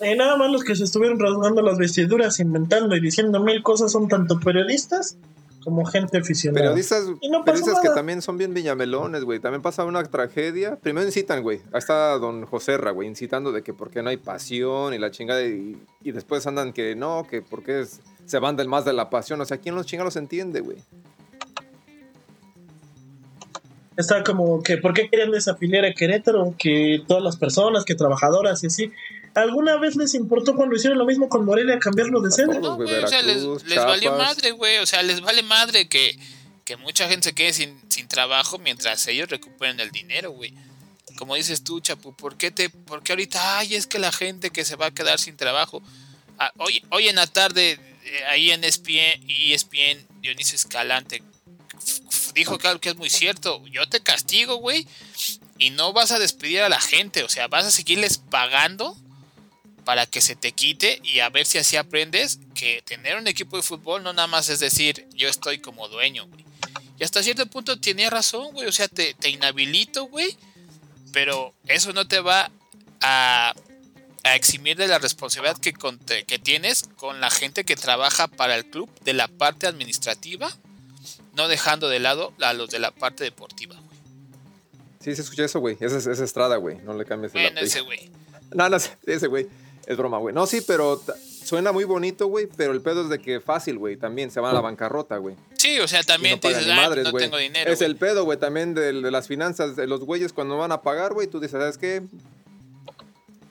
Speaker 4: Eh, nada más los que se estuvieron rasgando las vestiduras, inventando y diciendo mil cosas son tanto periodistas como gente aficionada.
Speaker 3: Periodistas,
Speaker 4: Y no
Speaker 3: periodistas que también son bien villamelones, güey. También pasa una tragedia. Primero incitan, güey. Ahí está don José Ra, güey, incitando de que por qué no hay pasión y la chingada. Y, y después andan que no, que por qué es- se van del más de la pasión. O sea, ¿quién los chingados entiende, güey?
Speaker 4: Está como que, ¿por qué querían desafiliar a Querétaro? Que todas las personas, que trabajadoras y así. ¿Alguna vez les importó cuando hicieron lo mismo con Morelia cambiarlo de sede?
Speaker 2: No,
Speaker 3: güey,
Speaker 2: o sea, les, les valió madre, güey. O sea, les vale madre que, que mucha gente se quede sin, sin trabajo mientras ellos recuperen el dinero, güey. Como dices tú, Chapu, ¿por qué, te, ¿por qué ahorita, ay, es que la gente que se va a quedar sin trabajo? Ah, hoy, hoy en la tarde, eh, ahí en ESPN, ESPN Dionisio Escalante dijo que algo que es muy cierto. Yo te castigo, güey, y no vas a despedir a la gente. O sea, vas a seguirles pagando para que se te quite y a ver si así aprendes que tener un equipo de fútbol no nada más es decir yo estoy como dueño, güey. Y hasta cierto punto tenía razón, güey. O sea, te, te inhabilito, güey. Pero eso no te va a, a eximir de la responsabilidad que, con- que tienes con la gente que trabaja para el club de la parte administrativa, no dejando de lado a los de la parte deportiva, güey.
Speaker 3: Sí, se escucha eso, güey. Esa es, Estrada, güey. No le cambies el
Speaker 2: Bueno, ese güey.
Speaker 3: No, no, ese güey. Es broma, güey. No, sí, pero suena muy bonito, güey. Pero el pedo es de que fácil, güey. También se van a la bancarrota, güey.
Speaker 2: Sí, o sea, también
Speaker 3: no
Speaker 2: te dices, "Ah,
Speaker 3: madres,
Speaker 2: no tengo dinero.
Speaker 3: Es
Speaker 2: güey".
Speaker 3: el pedo, güey, también de, de las finanzas de los güeyes cuando van a pagar, güey. Tú dices, ¿sabes qué?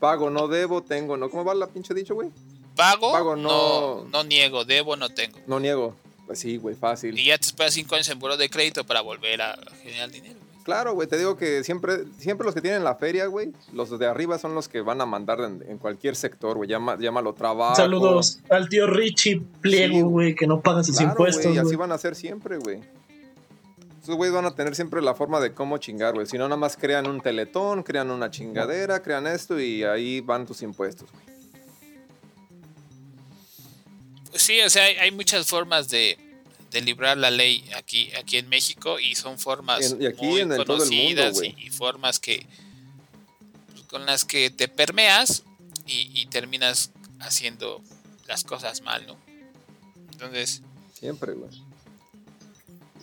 Speaker 3: Pago, no debo, tengo, ¿no? ¿Cómo va la pinche dicho, güey?
Speaker 2: Pago,
Speaker 3: Pago,
Speaker 2: no,
Speaker 3: no-
Speaker 2: no niego, debo, no tengo.
Speaker 3: No niego. Pues sí, güey, fácil.
Speaker 2: Y ya te esperas cinco años en buro de crédito para volver a generar dinero. güey.
Speaker 3: Claro, güey, te digo que siempre, siempre los que tienen la feria, güey, los de arriba son los que van a mandar en, en cualquier sector, güey. Llama, llámalo trabajo.
Speaker 4: Saludos al tío Richie
Speaker 3: Sí,
Speaker 4: Pliego, güey, que no paga sus
Speaker 3: Claro,
Speaker 4: impuestos.
Speaker 3: güey, así van a ser siempre, güey. Esos güeyes van a tener siempre la forma de cómo chingar, güey. Si no, nada más crean un teletón, crean una chingadera, crean esto y ahí van tus impuestos, güey.
Speaker 2: Sí, o sea, hay, hay muchas formas de, de librar la ley aquí, aquí en México y son formas
Speaker 3: En- y aquí
Speaker 2: muy
Speaker 3: en el- todo el mundo,
Speaker 2: conocidas y, y formas que pues, con las que te permeas y, y terminas haciendo las cosas mal, ¿no? Entonces,
Speaker 3: Siempre, güey.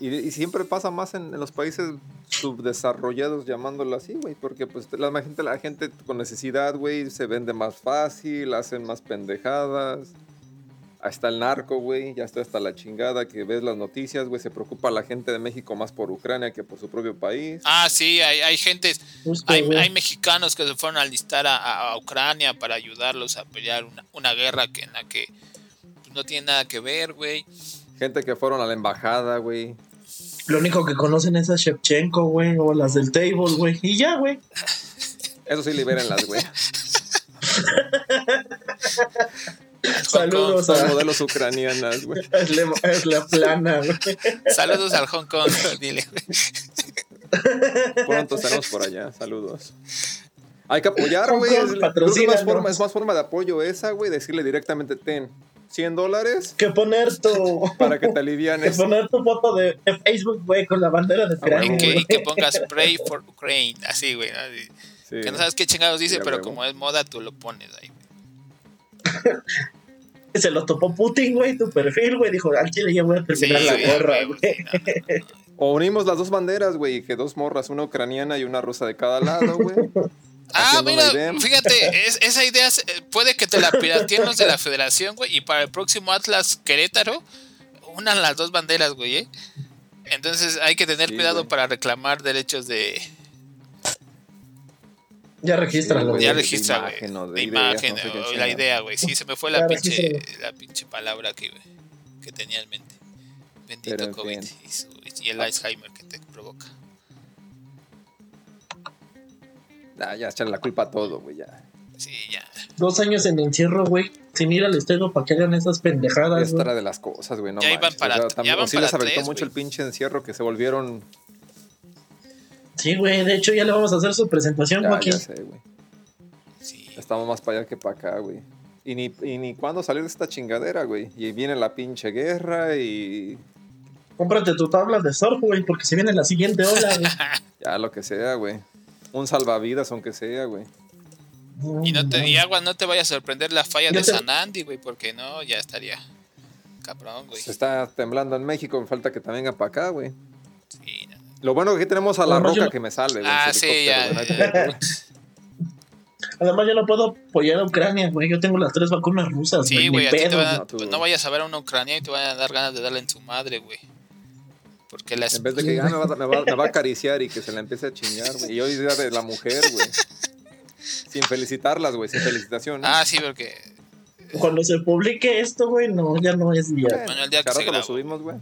Speaker 3: Y, y siempre pasa más en, en los países subdesarrollados, llamándolo así, güey. Porque pues la gente, la gente con necesidad, güey, se vende más fácil, hacen más pendejadas. Ahí está el narco, güey. Ya está hasta la chingada que ves las noticias, güey. Se preocupa la gente de México más por Ucrania que por su propio país.
Speaker 2: ah, sí, hay, hay gente,
Speaker 4: Justo,
Speaker 2: hay, hay mexicanos que se fueron a alistar a, a- a Ucrania para ayudarlos a pelear una, una guerra que en la que pues, no tiene nada que ver, güey.
Speaker 3: Gente que fueron a la embajada, güey.
Speaker 4: Lo único que conocen es a Shevchenko, güey, o las del table, güey. Y ya, güey.
Speaker 3: Eso sí, libérenlas, güey.
Speaker 4: Saludos
Speaker 3: Son
Speaker 4: a
Speaker 3: modelos ucranianas, güey.
Speaker 4: es la, es la plana, güey.
Speaker 2: Saludos al Hong Kong, dile, güey.
Speaker 3: Pronto estaremos por allá. Saludos. Hay que apoyar, güey.
Speaker 4: Kong,
Speaker 3: Es, que más forma, es más forma de apoyo esa, güey. Decirle directamente, ten 100 dólares
Speaker 4: Que poner tu.
Speaker 3: para que te
Speaker 4: Que
Speaker 3: alivianes.
Speaker 4: poner tu foto de, de Facebook, güey, con la bandera de
Speaker 3: Ah,
Speaker 4: Ucrania.
Speaker 2: Y que, que pongas Pray for Ukraine, así, güey. ¿no? Y-
Speaker 3: Sí.
Speaker 2: Que no sabes qué chingados dice, pero
Speaker 3: huevo.
Speaker 2: como es moda, tú lo pones ahí.
Speaker 4: Se lo topó Putin, güey, tu perfil, güey. Dijo, al chile ya voy a terminar
Speaker 2: Sí,
Speaker 4: la
Speaker 2: güey,
Speaker 4: guerra,
Speaker 2: güey, sí.
Speaker 3: O unimos las dos banderas, güey. Que dos morras, una ucraniana y una rusa de cada lado, güey.
Speaker 2: Ah, mira, fíjate, es- esa idea se- puede que te la pirateen los de la federación, güey, y para el próximo Atlas Querétaro, unan las dos banderas, güey, ¿eh? Entonces hay que tener
Speaker 3: Sí,
Speaker 2: cuidado
Speaker 3: güey.
Speaker 2: para reclamar derechos de,
Speaker 4: Ya regístralo,
Speaker 3: Sí,
Speaker 4: güey.
Speaker 2: ya
Speaker 3: de
Speaker 2: registra, güey,
Speaker 3: imagen o de
Speaker 2: de
Speaker 3: ideas,
Speaker 2: imagen,
Speaker 3: no sé qué
Speaker 2: o la idea, güey. Sí, se me fue la pinche, la pinche palabra que, que tenía en mente. Bendito
Speaker 3: Pero en
Speaker 2: COVID
Speaker 3: fin.
Speaker 2: y, su- y el Alzheimer que te provoca.
Speaker 3: Ah, ya echarle la culpa a todo, güey, ya.
Speaker 2: Sí, ya.
Speaker 4: Dos años en encierro, güey, sin ir al estadio para que hagan esas pendejadas,
Speaker 3: estará
Speaker 4: güey.
Speaker 3: de las cosas, güey, no
Speaker 2: Ya iban para-
Speaker 3: o sea,
Speaker 2: ya
Speaker 3: también-
Speaker 2: van
Speaker 3: sí
Speaker 2: para
Speaker 3: les afectó
Speaker 2: tres,
Speaker 3: mucho el pinche encierro que se volvieron...
Speaker 4: Sí, güey, de hecho ya le vamos a hacer su presentación,
Speaker 3: Ya,
Speaker 4: Joaquín.
Speaker 3: ya sé, güey.
Speaker 2: Sí.
Speaker 3: Estamos más para allá que para acá, güey. Y ni, y ni cuándo salir de esta chingadera, güey. Y viene la pinche guerra y
Speaker 4: Cómprate tu tabla de surf, güey, porque se viene la siguiente ola, güey.
Speaker 3: ya lo que sea, güey. Un salvavidas, aunque sea, güey.
Speaker 2: Y, no te, y agua, no te vaya a sorprender la falla
Speaker 4: Yo
Speaker 2: de
Speaker 4: te-
Speaker 2: San Andy, güey, porque no, ya estaría cabrón, güey.
Speaker 3: Se está temblando en México, me falta que te venga para acá, güey.
Speaker 2: Sí.
Speaker 3: Lo bueno que aquí tenemos a la
Speaker 4: Además,
Speaker 3: roca
Speaker 4: no-
Speaker 3: que me salve, güey.
Speaker 2: Ah, sí,
Speaker 3: helicóptero,
Speaker 2: ya.
Speaker 4: Además, yo no puedo apoyar a Ucrania, güey. Yo tengo las tres vacunas rusas,
Speaker 2: Sí,
Speaker 4: güey.
Speaker 2: güey,
Speaker 4: ni
Speaker 2: a ti te
Speaker 4: pedo,
Speaker 2: van a-
Speaker 3: no,
Speaker 2: no vayas a ver a una ucraniana y te van a dar ganas de darle en su madre, güey. Porque las...
Speaker 3: En vez de que ah, me, va, me va- me va a acariciar y que se la empiece a chingar, güey. Y hoy es día de la mujer, güey. Sin felicitarlas, güey, sin felicitaciones.
Speaker 2: Ah, sí, porque...
Speaker 4: Cuando se publique esto, güey, no, ya no es día.
Speaker 2: Bueno, el día que se
Speaker 3: lo subimos, güey.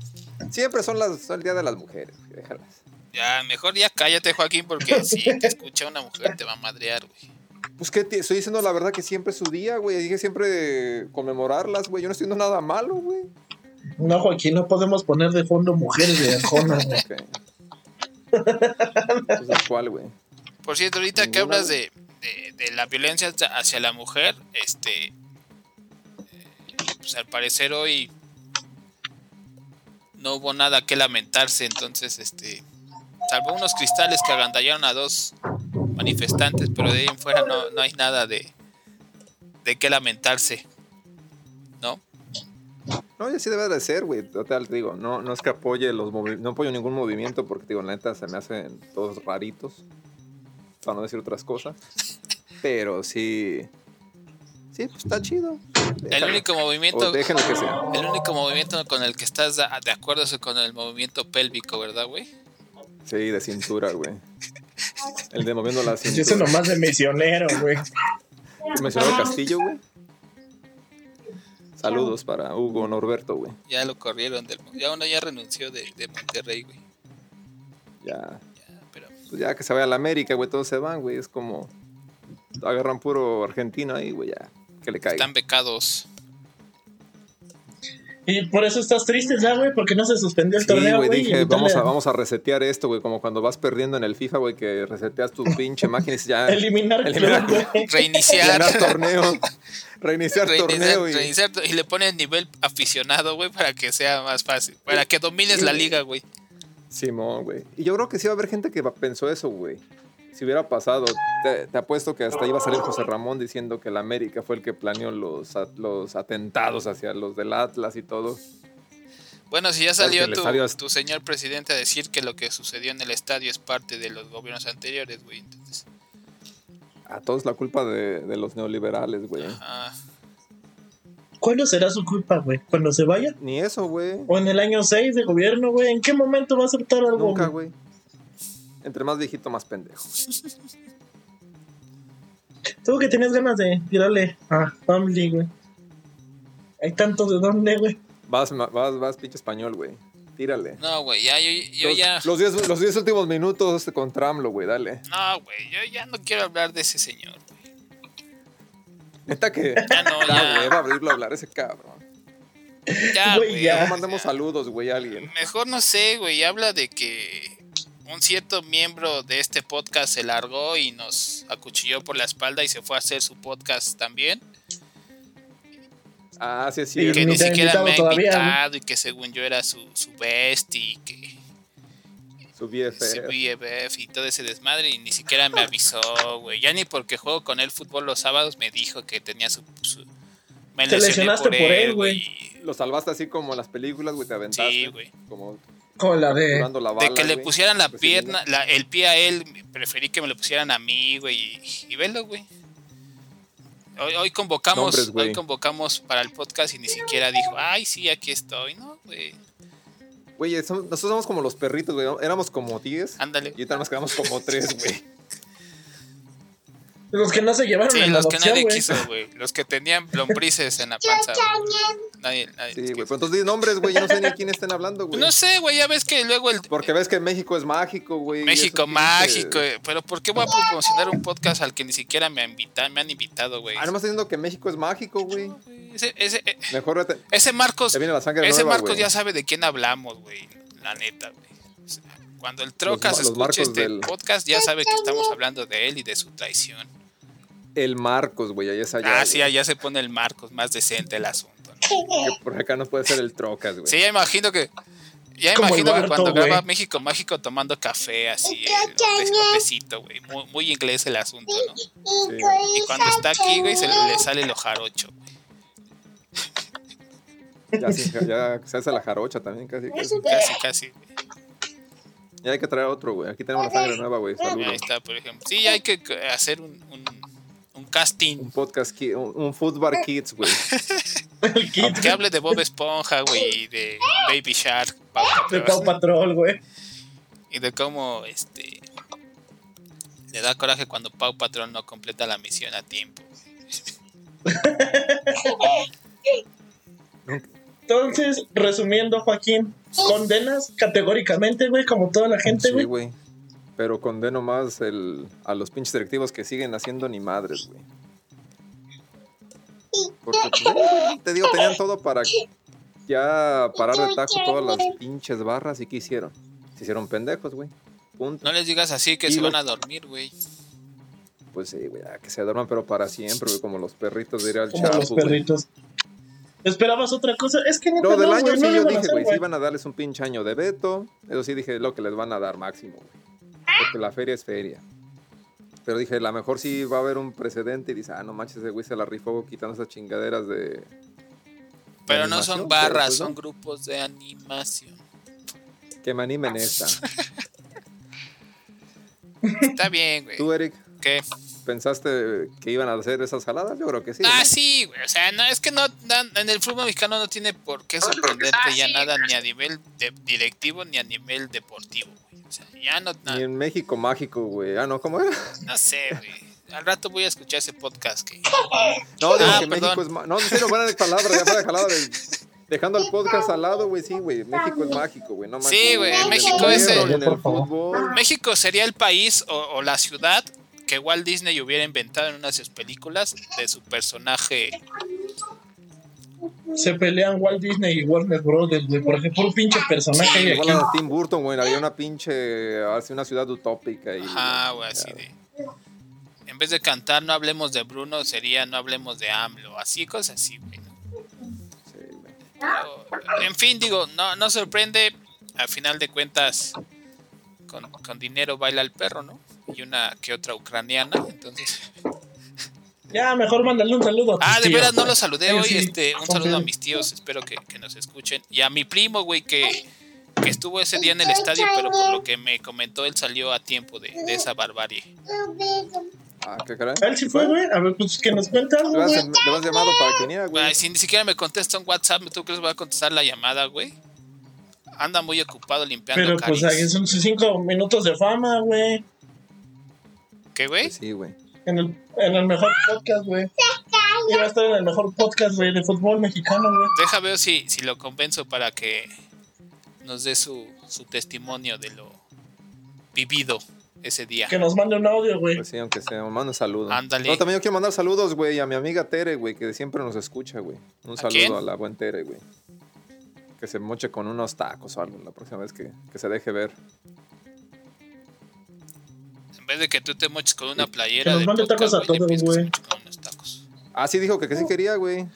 Speaker 3: Siempre son las son el día de las mujeres, güey, déjalas.
Speaker 2: Ya, mejor ya cállate, Joaquín, porque si te escucha una mujer te va a madrear, güey.
Speaker 3: Pues que estoy diciendo la verdad que siempre es su día, güey. Dije siempre conmemorarlas, güey. Yo no estoy haciendo nada malo, güey.
Speaker 4: No, Joaquín, no podemos poner de fondo mujeres de Arjona, güey.
Speaker 3: Ok. Entonces, ¿cuál, güey?
Speaker 2: Por cierto, ahorita que hablas de, de, de la violencia hacia- hacia la mujer, este... eh, Pues al parecer hoy no hubo nada que lamentarse, entonces, este... Salvo unos cristales que agandallaron a dos manifestantes, pero de ahí en fuera no, no hay nada de, de qué lamentarse. ¿No?
Speaker 3: No, ya sí debe de ser, güey. Total, digo, no, no es que apoye los no apoyo ningún movimiento porque, digo, la neta se me hacen todos raritos. Para no decir otras cosas. Pero sí. Sí, pues está chido.
Speaker 2: El único movimiento,
Speaker 3: déjenlo que sea.
Speaker 2: el único movimiento con el que estás de acuerdo es con el movimiento pélvico, ¿verdad, güey?
Speaker 3: Sí, de cintura, güey. El de moviendo la
Speaker 4: Yo soy
Speaker 3: cintura.
Speaker 4: nomás de misionero, güey.
Speaker 3: Mencionó Castillo, güey. Saludos para Hugo Norberto, güey.
Speaker 2: Ya lo corrieron del ya uno ya renunció de, de Monterrey, güey.
Speaker 3: Ya.
Speaker 2: Ya, pero
Speaker 3: Pues ya que se vaya a la América, güey, todos se van, güey. Es como. Agarran puro argentino ahí, güey, ya. Que le caiga.
Speaker 2: están becados.
Speaker 4: Y por eso estás triste ya, güey, porque no se suspendió el
Speaker 3: Sí,
Speaker 4: torneo,
Speaker 3: güey,
Speaker 4: güey.
Speaker 3: dije,
Speaker 4: y
Speaker 3: vamos a, vamos a resetear esto, güey, como cuando vas perdiendo en el FIFA, güey, que reseteas tu pinche máquina y ya,
Speaker 4: Eliminar,
Speaker 3: Eliminar.
Speaker 4: club.
Speaker 2: Reiniciar.
Speaker 3: ganar torneo, reiniciar
Speaker 2: Reiniciar,
Speaker 3: torneo y...
Speaker 2: reiniciar y le pones nivel aficionado, güey, para que sea más fácil. Para que domines la liga, güey.
Speaker 3: Simón, güey. Y yo creo que sí va a haber gente que pensó eso, güey. Si hubiera pasado, te, te apuesto que hasta iba a salir José Ramón diciendo que el América fue el que planeó los, a- los atentados hacia los del Atlas y todo.
Speaker 2: Bueno, si ya salió tu,
Speaker 3: estadio es-
Speaker 2: tu señor presidente a decir que lo que sucedió en el estadio es parte de los gobiernos anteriores, güey. Entonces,
Speaker 3: A todos la culpa de, de los neoliberales, güey.
Speaker 2: ajá.
Speaker 4: ¿Cuándo será su culpa, güey? ¿Cuando se vaya?
Speaker 3: Ni eso, güey.
Speaker 4: ¿O en el año 6 de gobierno, güey? ¿En qué momento va a aceptar algo?
Speaker 3: Nunca,
Speaker 4: güey?
Speaker 3: güey. Entre más viejito, más pendejo.
Speaker 4: Tú que tenías ganas de tirarle a Family, güey. Hay tanto de dónde, güey.
Speaker 3: Vas, vas, vas, pinche español, güey. Tírale.
Speaker 2: No, güey, ya, yo, yo
Speaker 3: los,
Speaker 2: ya.
Speaker 3: Los 10 los diez últimos minutos contra AMLO, güey, dale.
Speaker 2: No, güey, yo ya no quiero hablar de ese señor, güey.
Speaker 3: Neta que.
Speaker 2: Ya no, ya.
Speaker 3: hueva abrirlo a hablar ese cabrón.
Speaker 2: Ya,
Speaker 4: Güey,
Speaker 2: güey.
Speaker 4: ya.
Speaker 3: No mandemos
Speaker 2: ya.
Speaker 3: saludos, güey, a alguien.
Speaker 2: Mejor no sé, güey. Habla de que un cierto miembro de este podcast se largó y nos acuchilló por la espalda y se fue a hacer su podcast también.
Speaker 3: Ah, sí,
Speaker 4: Sí,
Speaker 2: Y que
Speaker 4: ni
Speaker 2: siquiera me ha
Speaker 4: invitado todavía,
Speaker 2: y que según yo era su, su bestie y que
Speaker 3: Su BFF.
Speaker 2: su BFF y todo ese desmadre y ni siquiera me avisó, güey. Ya ni porque juego con él fútbol los sábados me dijo que tenía su... su- me
Speaker 4: Te
Speaker 2: lesioné
Speaker 4: lesionaste por él, güey.
Speaker 3: Lo salvaste así como en las películas, güey, te aventaste.
Speaker 2: Sí, güey.
Speaker 3: Como
Speaker 4: La de.
Speaker 3: curando la bala,
Speaker 2: De que le pusieran la pierna, la- el pie a él, preferí que me lo pusieran a mí, güey. Y, y velo, güey. Hoy, hoy convocamos,
Speaker 3: Nombres, güey.
Speaker 2: hoy convocamos para el podcast y ni siquiera dijo, ay, sí, aquí estoy, ¿no, güey?
Speaker 3: Güey, nosotros somos como los perritos, güey. Éramos como 10
Speaker 2: Ándale.
Speaker 3: y ahorita nos quedamos como 3, güey.
Speaker 4: Los que no se llevaron
Speaker 2: Sí,
Speaker 4: en
Speaker 2: los que
Speaker 4: adopción,
Speaker 2: nadie
Speaker 4: güey.
Speaker 2: quiso, güey. Los que tenían lombrices en la panza. Nadie, nadie
Speaker 3: Sí, güey. Pero entonces di nombres, güey. Yo no sé ni a quién estén hablando, güey.
Speaker 2: No sé, güey, ya ves que luego el
Speaker 3: Porque ves que México es mágico, güey.
Speaker 2: México mágico, eh, pero ¿por qué voy a promocionar un podcast al que ni siquiera me han invitado, me han invitado, güey?
Speaker 3: Ah, nomás estoy diciendo que México es mágico, güey.
Speaker 2: Ese, ese, eh,
Speaker 3: Mejor
Speaker 2: ese Marcos,
Speaker 3: viene la sangre
Speaker 2: ese
Speaker 3: nueva,
Speaker 2: Marcos
Speaker 3: güey.
Speaker 2: ya sabe de quién hablamos, güey. La neta, güey. O sea, cuando el Trocas
Speaker 3: los
Speaker 2: escuche este
Speaker 3: del-
Speaker 2: podcast, ya sabe que estamos hablando de él y de su traición.
Speaker 3: El Marcos, güey. Ahí es allá.
Speaker 2: Ah, sí, allá se pone el Marcos, más decente el asunto. ¿no?
Speaker 3: Que por acá no puede ser el Trocas, güey.
Speaker 2: Sí, ya imagino que. Ya
Speaker 4: Como
Speaker 2: imagino que cuando graba. México Mágico tomando café así, hotecito, güey. Muy, muy inglés el asunto, ¿no?
Speaker 3: Sí.
Speaker 2: Y cuando está aquí, güey, se le, le sale lo jarocho, güey.
Speaker 3: Ya, sí, ya se hace la jarocha también, casi. casi.
Speaker 2: Casi, casi.
Speaker 3: Ya hay que traer otro, güey. Aquí tenemos la sangre nueva, güey.
Speaker 2: Ahí está, por ejemplo. Sí, hay que hacer un, un, un casting
Speaker 3: Un podcast, ki- un, un Food Bar Kids, güey.
Speaker 2: Que hable de Bob Esponja, güey, y de Baby Shark, Pau
Speaker 4: de
Speaker 2: Patrol,
Speaker 4: Pau Patrol, güey.
Speaker 2: y de cómo, este, le da coraje cuando Pau Patrón no completa la misión a tiempo.
Speaker 4: Entonces, resumiendo, Joaquín, condenas categóricamente, güey, como toda la gente,
Speaker 3: Sí,
Speaker 4: güey.
Speaker 3: güey. Pero condeno más el, a los pinches directivos que siguen haciendo ni madres, güey. Porque, pues, güey, te digo, tenían todo para ya parar de taco todas las pinches barras y ¿qué hicieron? Se hicieron pendejos, güey. Punto.
Speaker 2: No les digas así que
Speaker 3: Y
Speaker 2: se
Speaker 3: los-
Speaker 2: van a dormir, güey.
Speaker 3: Pues sí, güey, a que se duerman, pero para siempre, güey, como los perritos diría el
Speaker 4: como los
Speaker 3: Chapo, güey.
Speaker 4: perritos. ¿Esperabas otra cosa? Es que
Speaker 3: No, del
Speaker 4: no,
Speaker 3: año
Speaker 4: güey,
Speaker 3: sí
Speaker 4: no
Speaker 3: yo
Speaker 4: van
Speaker 3: dije,
Speaker 4: hacer,
Speaker 3: güey, sí iban a darles un pinche año de veto. Eso sí dije lo que les van a dar máximo, güey. Porque la feria es feria. Pero dije, a lo mejor sí va a haber un precedente y dice, ah, no manches, ese güey se la rifó quitando esas chingaderas de...
Speaker 2: Pero no son barras,
Speaker 3: pues,
Speaker 2: son grupos de animación.
Speaker 3: Que me animen esta.
Speaker 2: Está bien, güey.
Speaker 3: ¿Tú, Eric,
Speaker 2: ¿Qué?
Speaker 3: pensaste que iban a hacer esas jaladas? Yo creo que sí.
Speaker 2: Ah,
Speaker 3: ¿no?
Speaker 2: sí, güey. O sea, no, es que no, no- en el fútbol mexicano no tiene por qué sorprenderte ya nada ni a nivel de directivo ni a nivel deportivo, güey. O sea, ya no, no,
Speaker 3: Ni en México mágico, güey. Ah, no, ¿cómo era?
Speaker 2: no sé, güey. Al rato voy a escuchar ese podcast que...
Speaker 3: No, digo
Speaker 2: Ah,
Speaker 3: que
Speaker 2: perdón.
Speaker 3: México es mágico. No, en serio, van a palabra, ya para jalada de... Dejando el podcast al lado, güey, sí, güey. México es mágico, güey. No
Speaker 2: Sí, güey, México es el-
Speaker 3: fútbol.
Speaker 2: México sería el país o, o la ciudad que Walt Disney hubiera inventado en una de sus películas de su personaje.
Speaker 4: Se pelean Walt Disney y Warner Brothers, güey. Por ejemplo, un pinche personaje hay aquí.
Speaker 3: Igual a Tim Burton, güey. Había una pinche. Así una ciudad utópica. Y,
Speaker 2: Ajá, güey, así de... En vez de cantar no hablemos de Bruno, sería no hablemos de AMLO. Así, cosas así, güey. ¿no?
Speaker 3: Sí, güey.
Speaker 2: Pero, en fin, digo, no, no sorprende. Al final de cuentas, con, con dinero baila el perro, ¿no? Y una que otra ucraniana, entonces...
Speaker 4: Ya, mejor mándale un saludo a
Speaker 2: Ah, de
Speaker 4: tíos,
Speaker 2: veras no los saludé hoy.
Speaker 4: sí
Speaker 2: Este, un saludo a mis tíos, espero que, que nos escuchen. Y a mi primo, güey, que, que estuvo ese día en el estadio, pero por lo que me comentó, él salió a tiempo de, de esa barbarie.
Speaker 3: Ah, qué caray.
Speaker 4: Él sí fue, güey. A ver, pues que nos cuente algo,
Speaker 3: Le le has llamado para que viniera, güey.
Speaker 2: Ay, si ni siquiera me contesta un WhatsApp, ¿tú crees que va a contestar la llamada, güey? Anda muy ocupado limpiando
Speaker 4: Pero pues ahí son sus cinco minutos de fama, güey.
Speaker 2: ¿Qué, güey?
Speaker 3: Sí, güey.
Speaker 4: En el, en el mejor podcast, güey. Iba a estar en el mejor podcast, güey, de fútbol mexicano, güey.
Speaker 2: Deja ver si, si lo convenzo para que nos dé su, su testimonio de lo vivido ese día.
Speaker 4: Que nos mande un audio, güey.
Speaker 3: Pues sí, aunque sea, manda un saludo.
Speaker 2: Ándale.
Speaker 3: No, también yo quiero mandar saludos, güey, a mi amiga Tere, güey, que siempre nos escucha, güey. Un saludo
Speaker 2: quién?
Speaker 3: a la buen Tere, güey. Que se moche con unos tacos o algo la próxima vez que, que se deje ver.
Speaker 2: Vez de que tú te moches con una playera
Speaker 4: nos
Speaker 2: de
Speaker 4: mande tacos a todos, güey.
Speaker 3: Ah, sí dijo que, que sí quería, güey.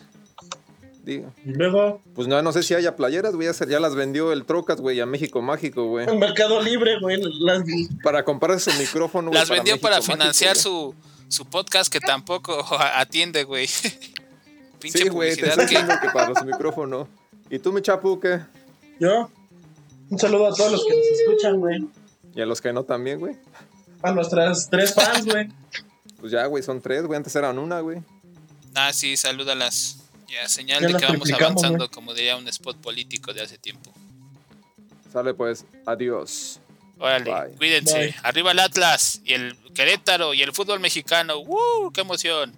Speaker 3: Digo.
Speaker 4: Y luego,
Speaker 3: Pues no, no sé si haya playeras, güey. Ya, las vendió el Trocas, güey, a México Mágico, güey.
Speaker 4: en Mercado Libre, güey. Las,
Speaker 3: Para comprar su micrófono. güey,
Speaker 2: Las vendió
Speaker 3: México
Speaker 2: para financiar su, su podcast que tampoco atiende, güey. Pinche
Speaker 3: Sí, güey, te
Speaker 2: que...
Speaker 3: que para su micrófono. ¿Y tú, mi chapu, qué?
Speaker 4: yo. Un saludo a todos los que nos escuchan, güey.
Speaker 3: Y a los que no también, güey.
Speaker 4: A nuestras tres fans, güey.
Speaker 3: Pues ya, güey, son tres, güey. Antes eran una, güey.
Speaker 2: Ah, sí, salúdalas. Ya, señal
Speaker 4: Ya
Speaker 2: de que vamos avanzando, como diría un spot político de hace tiempo.
Speaker 3: Sale pues, adiós.
Speaker 2: Órale,
Speaker 3: Bye.
Speaker 2: cuídense.
Speaker 4: Bye.
Speaker 2: Arriba el Atlas y el Querétaro y el fútbol mexicano. ¡Uh! ¡Qué emoción!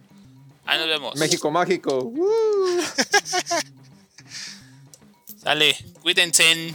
Speaker 2: Ahí nos vemos.
Speaker 3: México mágico. ¡Woo!
Speaker 2: Sale, cuídense.